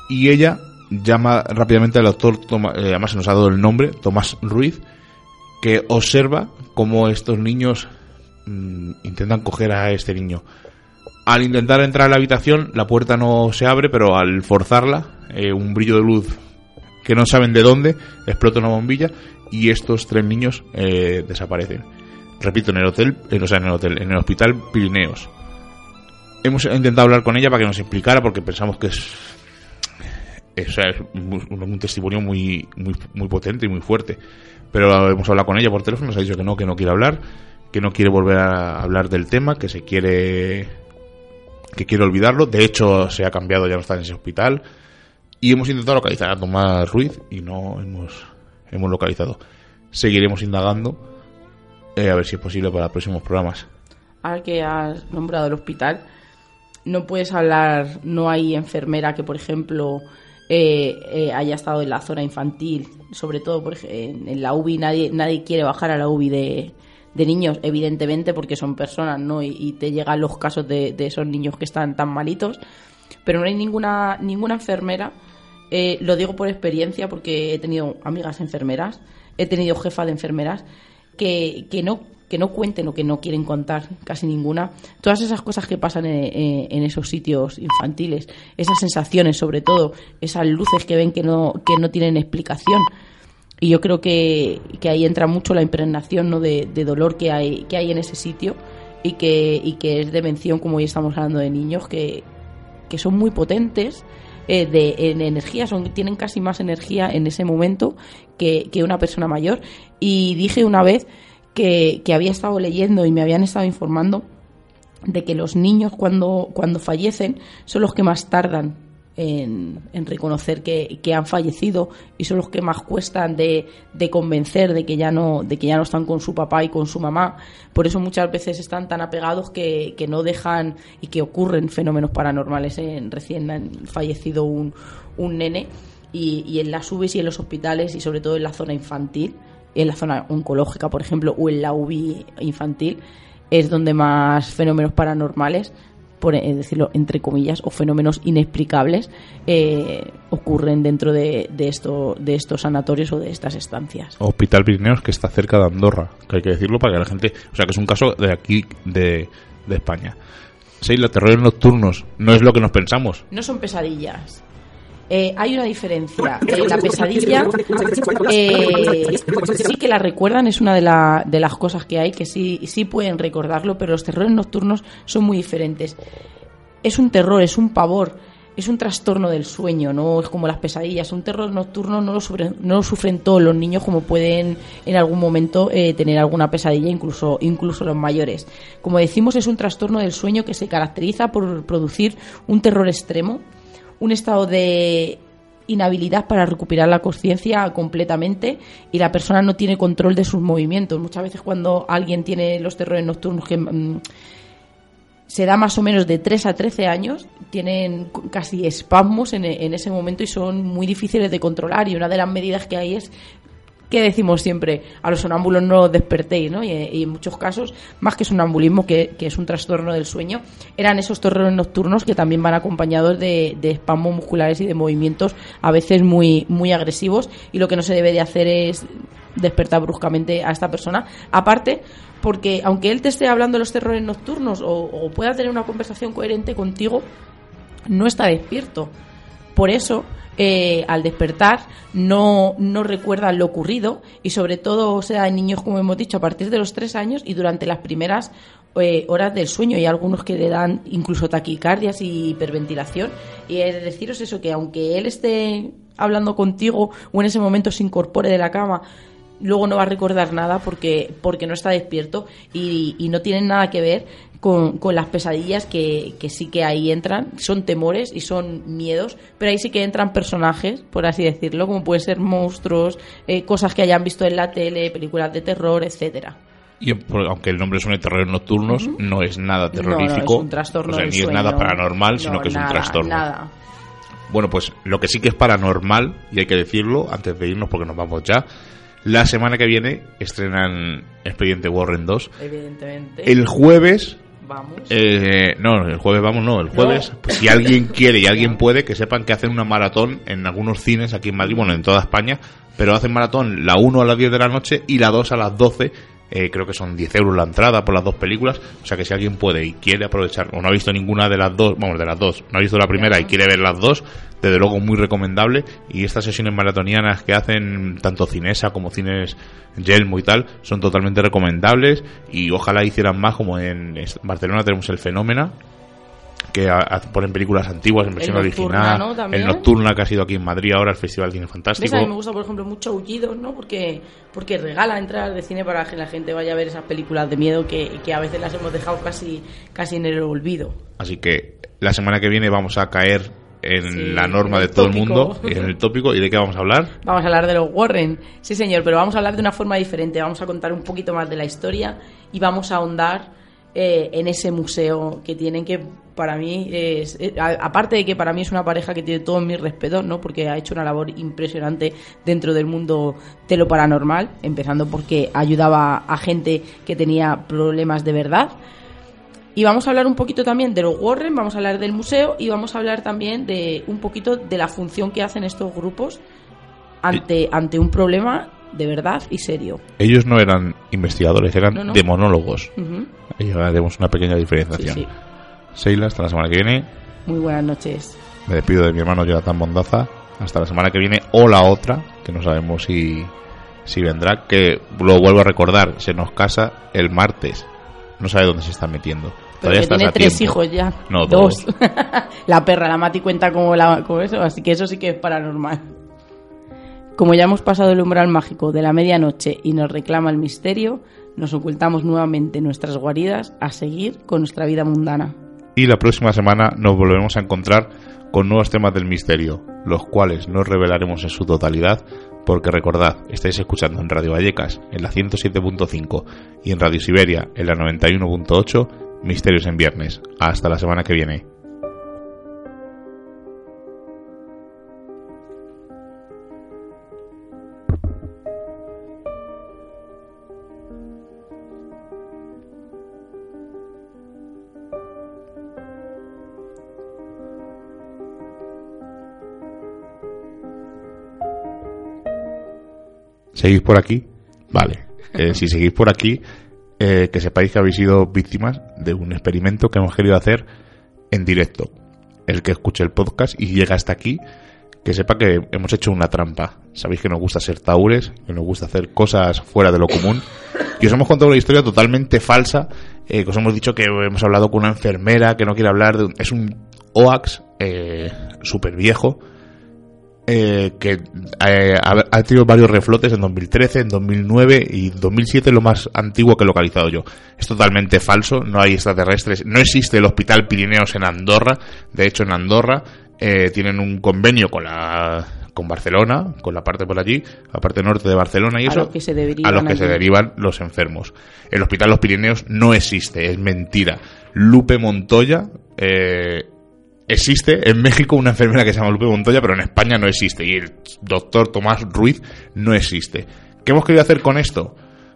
y ella llama rápidamente al doctor eh, además se nos ha dado el nombre Tomás Ruiz que observa cómo estos niños mm, intentan coger a este niño al intentar entrar a la habitación la puerta no se abre pero al forzarla un brillo de luz que no saben de dónde, explota una bombilla y estos tres niños eh, desaparecen. Repito, en el hotel, eh, o sea, en el hotel, en el hospital Pirineos. Hemos intentado hablar con ella para que nos explicara porque pensamos que es, es, un, testimonio muy, muy, muy potente y muy fuerte. Pero hemos hablado con ella por teléfono, nos ha dicho que no, que no quiere hablar, que no quiere volver a hablar del tema, que se quiere que quiere olvidarlo. De hecho, se ha cambiado, ya no está en ese hospital. Y hemos intentado localizar a Tomás Ruiz y no hemos, hemos localizado. Seguiremos indagando eh, a ver si es posible para próximos programas. Ahora que has nombrado el hospital, no puedes hablar, no hay enfermera que, por ejemplo, eh, eh, haya estado en la zona infantil, sobre todo por, en, la UBI, nadie, nadie quiere bajar a la UBI de, de niños, evidentemente, porque son personas, ¿no? Y, te llegan los casos de, de, esos niños que están tan malitos, pero no hay ninguna, ninguna enfermera eh, lo digo por experiencia porque he tenido amigas enfermeras, he tenido jefa de enfermeras que, que no que no cuenten o que no quieren contar casi ninguna. Todas esas cosas que pasan en, esos sitios infantiles, esas sensaciones sobre todo, esas luces que ven que no, que no tienen explicación. Y yo creo que, que ahí entra mucho la impregnación ¿no? de, de, dolor que hay, que hay en ese sitio y que, y que es de mención, como hoy estamos hablando de niños, que, que son muy potentes eh, de en energía, son, tienen casi más energía en ese momento que, una persona mayor. Y dije una vez que, que había estado leyendo y me habían estado informando de que los niños cuando, cuando fallecen son los que más tardan en, reconocer que, han fallecido y son los que más cuestan de, convencer de que ya no de que ya no están con su papá y con su mamá. Por eso muchas veces están tan apegados que, no dejan y que ocurren fenómenos paranormales recién han fallecido un, un nene y, en las UBIs y en los hospitales y sobre todo en la zona infantil en la zona oncológica por ejemplo o en la UBI infantil es donde más fenómenos paranormales por eh, decirlo entre comillas, o fenómenos inexplicables eh, ocurren dentro de, de, esto, de estos sanatorios o de estas estancias. Hospital Pirineos que está cerca de Andorra, que hay que decirlo para que la gente, o sea que es un caso de aquí de, de España. Sí, los terrores nocturnos no es lo que nos pensamos. No son pesadillas. Eh, hay una diferencia. Eh, la pesadilla eh, sí que la recuerdan, es una de, la, de, las cosas que hay, que sí, sí pueden recordarlo, pero los terrores nocturnos son muy diferentes. Es un terror, es un pavor, es un trastorno del sueño, no es como las pesadillas. Un terror nocturno no lo sufren, no lo sufren todos los niños como pueden en algún momento eh, tener alguna pesadilla, incluso, incluso los mayores. Como decimos, es un trastorno del sueño que se caracteriza por producir un terror extremo un estado de inhabilidad para recuperar la conciencia completamente y la persona no tiene control de sus movimientos. Muchas veces cuando alguien tiene los terrores nocturnos que mm, se da más o menos de 3 a 13 años, tienen casi espasmos en, en, ese momento y son muy difíciles de controlar y una de las medidas que hay es que decimos siempre a los sonámbulos no despertéis, ¿no? Y, en muchos casos, más que sonambulismo, que, que, es un trastorno del sueño, eran esos terrores nocturnos que también van acompañados de, de espasmos musculares y de movimientos a veces muy, muy agresivos y lo que no se debe de hacer es despertar bruscamente a esta persona. Aparte, porque aunque él te esté hablando de los terrores nocturnos o, o pueda tener una conversación coherente contigo, no está despierto. Por eso, eh, al despertar no, no lo ocurrido y sobre todo, o sea, en niños, como hemos dicho, a partir de los tres años y durante las primeras eh, horas del sueño. y algunos que le dan incluso taquicardias y hiperventilación. Y es deciros eso, que aunque él esté hablando contigo o en ese momento se incorpore de la cama, luego no va a recordar nada porque, porque no está despierto y, y no tienen nada que ver con, con las pesadillas que, que, sí que ahí entran. Son temores y son miedos, pero ahí sí que entran personajes, por así decirlo, como pueden ser monstruos, eh, cosas que hayan visto en la tele, películas de terror, etcétera. Y aunque el nombre suene terrores nocturnos, uh -huh. no es nada terrorífico. No, no, es un trastorno o sea, ni sueño. es nada paranormal, sino no, que es nada, un trastorno. Nada. Bueno, pues lo que sí que es paranormal, y hay que decirlo antes de irnos porque nos vamos ya, la semana que viene estrenan Expediente Warren 2. Evidentemente. El jueves Vamos. Eh, no, el jueves vamos, no, el jueves. No. Pues si alguien quiere y alguien puede, que sepan que hacen una maratón en algunos cines aquí en Madrid, bueno, en toda España, pero hacen maratón la 1 a las 10 de la noche y la 2 a las 12. Eh, creo que son 10 euros la entrada por las dos películas. O sea que si alguien puede y quiere aprovechar, o no ha visto ninguna de las dos, vamos, de las dos, no ha visto la primera y quiere ver las dos, desde luego muy recomendable. Y estas sesiones maratonianas que hacen tanto Cinesa como Cines Yelmo y tal, son totalmente recomendables. Y ojalá hicieran más, como en Barcelona tenemos el Fenómeno, que a, a, ponen películas antiguas en versión el Nocturna, original. ¿no? El Nocturna que ha sido aquí en Madrid ahora, el Festival Cine Fantástico. ¿Ves? A mí me gusta, por ejemplo, mucho Aullidos, ¿no? Porque, porque regala entradas de cine para que la gente vaya a ver esas películas de miedo que, que a veces las hemos dejado casi, casi en el olvido. Así que la semana que viene vamos a caer en Sí, la norma en de el todo el tópico. mundo y en el tópico. ¿Y de qué vamos a hablar? Vamos a hablar de los Warren. Sí, señor, pero vamos a hablar de una forma diferente. Vamos a contar un poquito más de la historia y vamos a ahondar eh, en ese museo que tienen que para mí es eh, aparte de que para mí es una pareja que tiene todos mis respetos no porque ha hecho una labor impresionante dentro del mundo de lo paranormal empezando porque ayudaba a gente que tenía problemas de verdad y vamos a hablar un poquito también de los Warren, vamos a hablar del museo y vamos a hablar también de un poquito de la función que hacen estos grupos ante, ante un problema de verdad y serio. Ellos no eran investigadores, eran No, no. demonólogos. Ujú. Ahí haremos una pequeña Sí, diferenciación. sí. Seila, hasta la semana que viene. Muy buenas noches. Me despido de mi hermano Jonathan Bondaza. Hasta la semana que viene o la otra, que no sabemos si, si vendrá. Que lo vuelvo a recordar, se nos casa el martes. No sabe dónde se está metiendo. Todavía estás tiene a tres tiempo. hijos ya. No, dos. la perra, la Mati cuenta como, la, como eso, así que eso sí que es paranormal. Como ya hemos pasado el umbral mágico de la medianoche y nos reclama el misterio, nos ocultamos nuevamente en nuestras guaridas a seguir con nuestra vida mundana. Y la próxima semana nos volveremos a encontrar con nuevos temas del misterio, los cuales no revelaremos en su totalidad, porque recordad, estáis escuchando en Radio Vallecas en la 107.5 y en Radio Siberia en la 91.8, Misterios en Viernes. Hasta la semana que viene. ¿Seguís por aquí? Vale. Eh, si seguís por aquí, eh, que sepáis que habéis sido víctimas de un experimento que hemos querido hacer en directo. El que escuche el podcast y llega hasta aquí, que sepa que hemos hecho una trampa. Sabéis que nos gusta ser taures, que nos gusta hacer cosas fuera de lo común. Y os hemos contado una historia totalmente falsa, eh, que os hemos dicho que hemos hablado con una enfermera que no quiere hablar de... Es un OAX eh, súper viejo, eh, que eh, ha, ha tenido varios reflotes en 2013, en 2009 y 2007 lo más antiguo que he localizado yo. Es totalmente falso, no hay extraterrestres, no existe el Hospital Pirineos en Andorra, de hecho en Andorra eh, tienen un convenio con la con Barcelona, con la parte por allí, la parte norte de Barcelona y A eso, los que se derivan a los que allí. se derivan los enfermos. El Hospital Los Pirineos no existe, es mentira. Lupe Montoya eh, existe en México una enfermera que se llama Lupe Montoya, pero en España no existe. Y el doctor Tomás Ruiz no existe. ¿Qué hemos querido hacer con esto?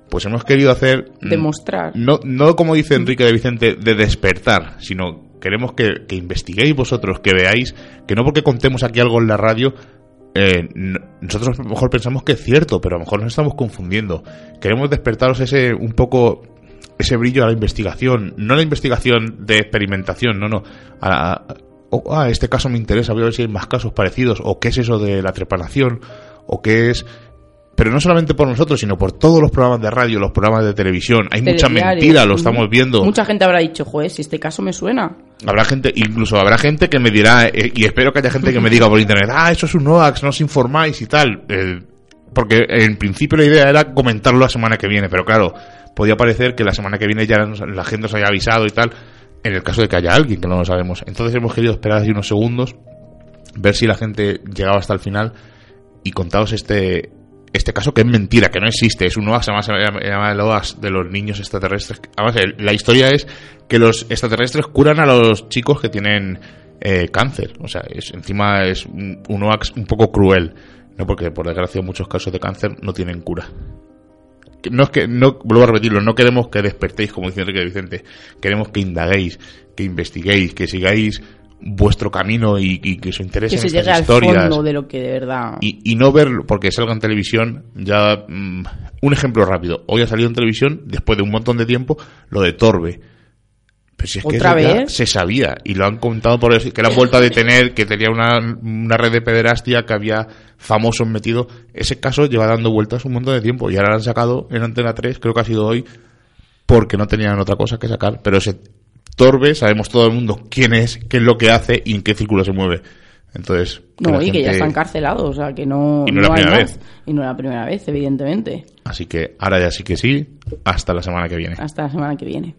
Pues hemos querido hacer... mm, Demostrar. No, no como dice Enrique de Vicente, de despertar, sino queremos que, que investiguéis vosotros, que veáis, que no porque contemos aquí algo en la radio, eh, nosotros a lo mejor pensamos que es cierto, pero a lo mejor nos estamos confundiendo. Queremos despertaros ese un poco ese brillo a la investigación, no la investigación de experimentación, no, no. A, a- o, ah, este caso me interesa, voy a ver si hay más casos parecidos, o qué es eso de la trepanación, o qué es pero no solamente por nosotros, sino por todos los programas de radio, los programas de televisión. Hay mucha mentira, lo Ujú. estamos viendo. Mucha gente habrá dicho, joder, si este caso me suena. Habrá gente, incluso habrá gente que me dirá, eh, y espero que haya gente que me diga por internet, ah, eso es un OAX, no os informáis y tal. Eh, porque en principio la idea era comentarlo la semana que viene, pero claro, podía parecer que la semana que viene ya nos- la gente os haya avisado y tal, en el caso de que haya alguien que no lo sabemos. Entonces hemos querido esperar así unos segundos, ver si la gente llegaba hasta el final y contaros este este caso que es mentira, que no existe, es un OAS, además se llama, el OAS de los niños extraterrestres. Además, la historia es que los extraterrestres curan a los chicos que tienen eh, cáncer. O sea, es, encima es un, un un poco cruel, ¿no? Porque por desgracia muchos casos de cáncer no tienen cura. No es que, no, vuelvo a repetirlo, no queremos que despertéis, como dice Enrique Vicente, queremos que indaguéis, que investiguéis, que sigáis vuestro camino y, y que os interesen Que se llegue al historias fondo de lo que de verdad. y, y no ver porque salga en televisión ya mm, un ejemplo rápido hoy ha salido en televisión después de un montón de tiempo lo de Torbe pero si es que se sabía y lo han contado por eso que la han vuelto a detener que tenía una, una red de pederastia que había famosos metidos ese caso lleva dando vueltas un montón de tiempo y ahora lo han sacado en Antena 3 creo que ha sido hoy porque no tenían otra cosa que sacar pero ese Torbe sabemos todo el mundo quién es qué es lo que hace y en qué círculo se mueve entonces no, y que ya está encarcelado, o sea, que no, Y no la hay primera más. vez. Y no la primera vez, evidentemente. Así que ahora ya sí que sí, hasta la semana que viene. Hasta la semana que viene.